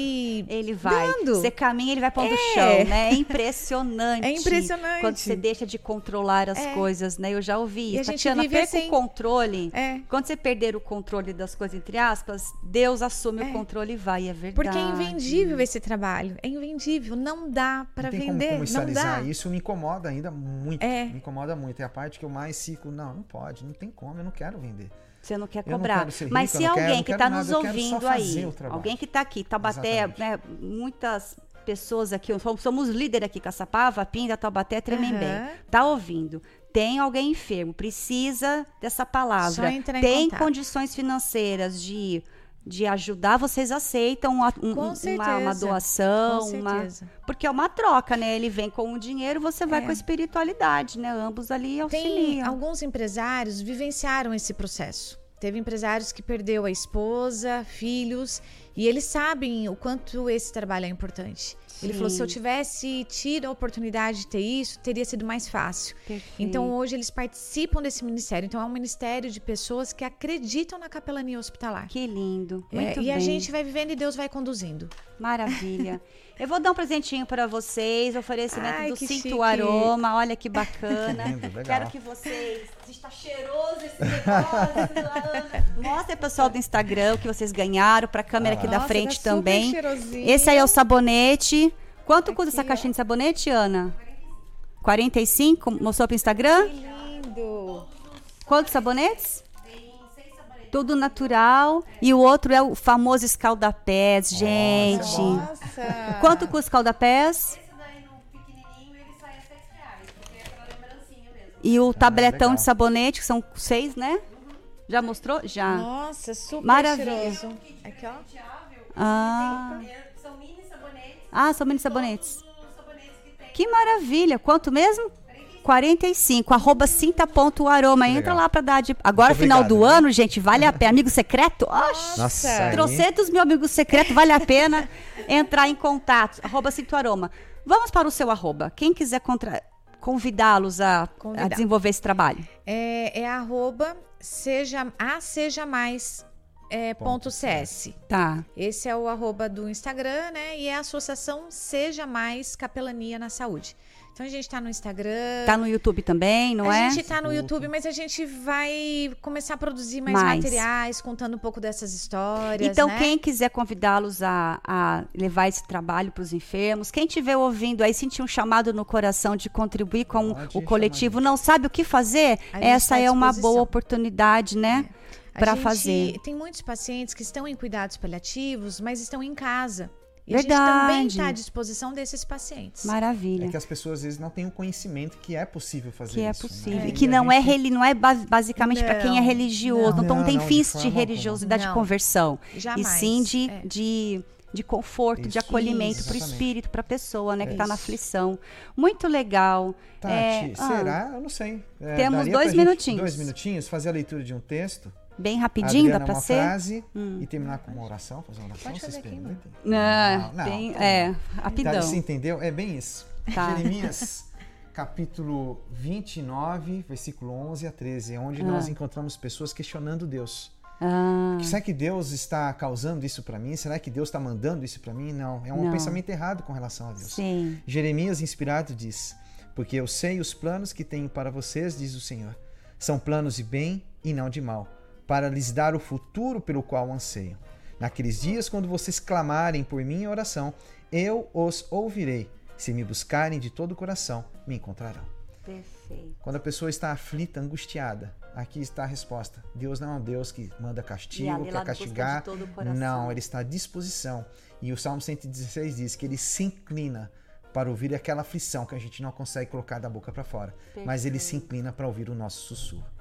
Speaker 2: Ele vai.
Speaker 4: dando.
Speaker 2: Você caminha, ele vai pondo o
Speaker 4: É.
Speaker 2: chão, né? É impressionante.
Speaker 4: É impressionante.
Speaker 2: Quando você deixa de controlar as
Speaker 4: É.
Speaker 2: coisas, né? Eu já ouvi
Speaker 4: E a gente
Speaker 2: Tatiana,
Speaker 4: vive assim.
Speaker 2: o controle.
Speaker 4: É.
Speaker 2: Quando você perder o controle das coisas, entre aspas, Deus assume
Speaker 4: É.
Speaker 2: o controle e vai. É verdade.
Speaker 4: Porque é invendível esse trabalho. É invendível. Não dá
Speaker 5: tem
Speaker 4: vender.
Speaker 5: como
Speaker 4: não
Speaker 5: comercializar
Speaker 4: dá.
Speaker 5: isso me incomoda ainda muito
Speaker 4: É.
Speaker 5: me incomoda muito é a parte que eu mais fico não não pode não tem como eu não quero vender
Speaker 2: Você não quer
Speaker 5: não
Speaker 2: cobrar.
Speaker 5: quero ser
Speaker 2: Mas
Speaker 5: rico,
Speaker 2: se
Speaker 5: não quero-
Speaker 2: alguém
Speaker 5: não
Speaker 2: que
Speaker 5: quero
Speaker 2: está nos
Speaker 5: quero
Speaker 2: ouvindo aí, alguém que está aqui, Taubaté,
Speaker 5: Exatamente.
Speaker 2: né, muitas pessoas aqui, somos, líder aqui, Caçapava, Pinda, Taubaté, Tremembé,
Speaker 4: Aham.
Speaker 2: tá ouvindo. Tem alguém enfermo, precisa dessa palavra.
Speaker 4: Só entrar em
Speaker 2: Tem
Speaker 4: contato.
Speaker 2: condições financeiras de, de ajudar, vocês aceitam uma, um- uma- uma, doação,
Speaker 4: Com
Speaker 2: uma, porque é uma troca, né? Ele vem com o dinheiro, você vai
Speaker 4: É.
Speaker 2: com a espiritualidade, né? Ambos ali
Speaker 4: Tem
Speaker 2: auxiliam.
Speaker 4: alguns empresários vivenciaram esse processo. Teve empresários que perdeu a esposa, filhos E eles sabem o quanto esse trabalho é importante. Ele falou: se eu tivesse tido a oportunidade de ter isso, teria sido mais fácil.
Speaker 2: Perfeito.
Speaker 4: Então hoje eles participam desse ministério. Então é um ministério de pessoas que acreditam na capelania hospitalar.
Speaker 2: Que lindo.
Speaker 4: É,
Speaker 2: Muito
Speaker 4: e a
Speaker 2: bem.
Speaker 4: gente vai vivendo e Deus vai conduzindo.
Speaker 2: Maravilha. *laughs* Eu vou dar um presentinho para vocês, oferecimento
Speaker 4: Ai,
Speaker 2: do
Speaker 4: que
Speaker 2: Cinto
Speaker 4: chique.
Speaker 2: Aroma. Olha que *laughs* bacana.
Speaker 5: Que lindo, legal.
Speaker 2: Quero que vocês. Está cheiroso esse negócio. *laughs* Mostra pessoal do Instagram o que vocês ganharam para a câmera aqui da
Speaker 4: Nossa,
Speaker 2: frente
Speaker 4: tá
Speaker 2: também. Esse aí é o sabonete. Quanto custa
Speaker 4: Aqui,
Speaker 2: essa
Speaker 4: ó.
Speaker 2: caixinha de sabonete, Ana? 45? Mostrou pro Instagram?
Speaker 4: Lindo.
Speaker 2: Quantos sabonetes? Tudo natural. E o outro é o famoso escaldapés, gente.
Speaker 4: Nossa.
Speaker 2: Quanto custa o escaldapés? E o tabletão
Speaker 5: legal.
Speaker 2: de sabonete, que são seis, né? Já mostrou? Já.
Speaker 4: Nossa, super
Speaker 2: Maravilha.
Speaker 4: cheiroso. Aqui, ó.
Speaker 2: Ah. Ah, são mini sabonetes. Que maravilha. Quanto mesmo? 45. Arroba cinta.aroma. Entra lá pra dar de. Agora,
Speaker 5: Muito
Speaker 2: final
Speaker 5: obrigado,
Speaker 2: do
Speaker 5: viu?
Speaker 2: ano, gente, vale a pena. Amigo secreto? Oxi.
Speaker 5: Nossa,
Speaker 2: Trocentos mil amigos secretos, vale a pena entrar em contato. Arroba Cinto Aroma. Vamos para o seu arroba. Quem quiser contra- convidá-los a, a desenvolver esse trabalho.
Speaker 4: É, é arroba seja, a seja mais é, ponto CS.
Speaker 2: Tá.
Speaker 4: Esse é o arroba do Instagram, né? E é a associação Seja Mais Capelania na Saúde. Então a gente tá no Instagram.
Speaker 2: Tá no YouTube também, não
Speaker 4: a
Speaker 2: é?
Speaker 4: gente tá no YouTube, mas a gente vai começar a produzir mais,
Speaker 2: Mais.
Speaker 4: materiais, contando um pouco dessas histórias.
Speaker 2: Então,
Speaker 4: né?
Speaker 2: quem quiser convidá-los a, a levar esse trabalho para os enfermos, quem estiver ouvindo aí, sentir um chamado no coração de contribuir com
Speaker 5: Pode
Speaker 2: o coletivo, não sabe o que fazer,
Speaker 4: A
Speaker 2: essa
Speaker 4: tá à
Speaker 2: é uma boa oportunidade, né?
Speaker 4: A
Speaker 2: Para fazer.
Speaker 4: Tem muitos pacientes que estão em cuidados paliativos, mas estão em casa. E
Speaker 2: Verdade.
Speaker 4: a gente também está à disposição desses pacientes.
Speaker 2: Maravilha.
Speaker 5: É que as pessoas às vezes não têm o conhecimento que é possível fazer
Speaker 2: que é
Speaker 5: isso, né?
Speaker 2: possível.
Speaker 5: E
Speaker 2: E que
Speaker 5: a
Speaker 2: não é,
Speaker 5: gente-
Speaker 2: reli- não é bas- basicamente para quem é religioso. Não,
Speaker 5: não.
Speaker 2: não tem
Speaker 5: Não, de
Speaker 2: fins de,
Speaker 5: alguma.
Speaker 2: religiosidade de conversão.
Speaker 4: Jamais.
Speaker 2: E sim de,
Speaker 4: É.
Speaker 2: de, de conforto, de
Speaker 5: Isso.
Speaker 2: acolhimento para o espírito, para a pessoa né, que
Speaker 5: É
Speaker 2: está na
Speaker 5: isso.
Speaker 2: aflição. Muito legal.
Speaker 5: Tati,
Speaker 2: É, ah,
Speaker 5: será? Eu não sei. É,
Speaker 2: Temos dois
Speaker 5: gente-
Speaker 2: minutinhos.
Speaker 5: dois minutinhos, fazer a leitura de um texto.
Speaker 2: Bem rapidinho,
Speaker 5: Adriana,
Speaker 2: dá para
Speaker 5: uma
Speaker 2: ser?
Speaker 5: frase
Speaker 2: Hum.
Speaker 5: e terminar com uma oração, fazer uma oração,
Speaker 4: Pode
Speaker 5: vocês
Speaker 4: fazer aqui,
Speaker 5: permitem?
Speaker 2: Não,
Speaker 5: Não,
Speaker 2: bem-
Speaker 5: não.
Speaker 2: é,
Speaker 5: Tá,
Speaker 2: rapidão.
Speaker 5: você entendeu? É bem isso.
Speaker 2: Tá.
Speaker 5: Jeremias, *laughs* capítulo 29, versículo 11 a 13, é onde
Speaker 2: Ah.
Speaker 5: nós encontramos pessoas questionando Deus.
Speaker 2: Ah,
Speaker 5: Será que Deus está causando isso para mim? Será que Deus está mandando isso para mim? Não, é um
Speaker 2: Não.
Speaker 5: pensamento errado com relação a Deus.
Speaker 2: sim.
Speaker 5: Jeremias, inspirado, diz: Porque eu sei os planos que tenho para vocês, diz o Senhor. São planos de bem e não de mal, para lhes dar o futuro pelo qual anseio. Naqueles dias, quando vocês clamarem por mim em oração, eu os ouvirei. Se me buscarem de todo o coração, me encontrarão.
Speaker 2: Perfeito.
Speaker 5: Quando a pessoa está aflita, angustiada, aqui está a resposta. Deus não é um Deus que manda castigo, quer castigar.
Speaker 2: todo o coração.
Speaker 5: Não, ele está à disposição. E o Salmo 116 diz que ele se inclina para ouvir aquela aflição que a gente não consegue colocar da boca para fora. Mas ele se inclina para ouvir o nosso sussurro.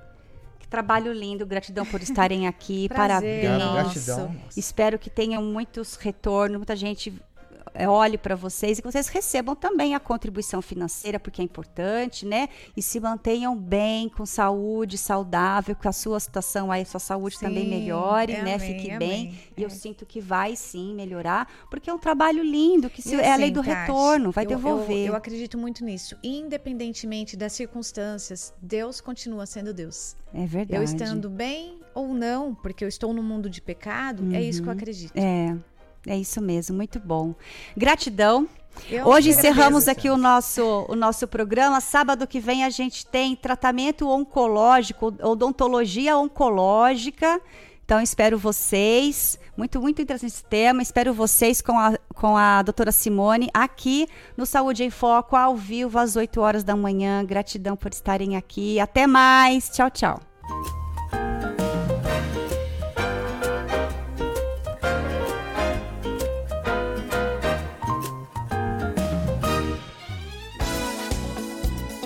Speaker 2: Que trabalho lindo, gratidão por estarem aqui, *laughs*
Speaker 4: Prazer.
Speaker 2: parabéns.
Speaker 5: Gratidão.
Speaker 2: Espero que tenham muitos retornos, muita gente olhe para vocês e que vocês recebam também a contribuição financeira, porque é importante, né? E se mantenham bem, com saúde, saudável, que a sua situação aí, sua saúde também
Speaker 4: Sim,
Speaker 2: melhore,
Speaker 4: é,
Speaker 2: né? Fique
Speaker 4: amém.
Speaker 2: bem. E eu
Speaker 4: É.
Speaker 2: sinto que vai sim melhorar, porque é um trabalho lindo, que se, é a
Speaker 4: assim,
Speaker 2: lei do
Speaker 4: Tati,
Speaker 2: retorno, vai
Speaker 4: eu-
Speaker 2: devolver.
Speaker 4: Eu, eu acredito muito nisso. Independentemente das circunstâncias, Deus continua sendo Deus.
Speaker 2: é verdade.
Speaker 4: Eu estando bem ou não, porque eu estou no mundo de pecado, é isso que eu acredito.
Speaker 2: É, é isso mesmo, muito bom. Gratidão.
Speaker 4: Eu
Speaker 2: Hoje encerramos aqui o nosso, o nosso programa. Sábado que vem a gente tem tratamento oncológico, odontologia oncológica. Então, espero vocês. Muito, muito interessante esse tema. Espero vocês com a, com a doutora Simone aqui no Saúde em Foco, ao vivo, às 8 horas da manhã. Gratidão por estarem aqui. Até mais. Tchau, tchau.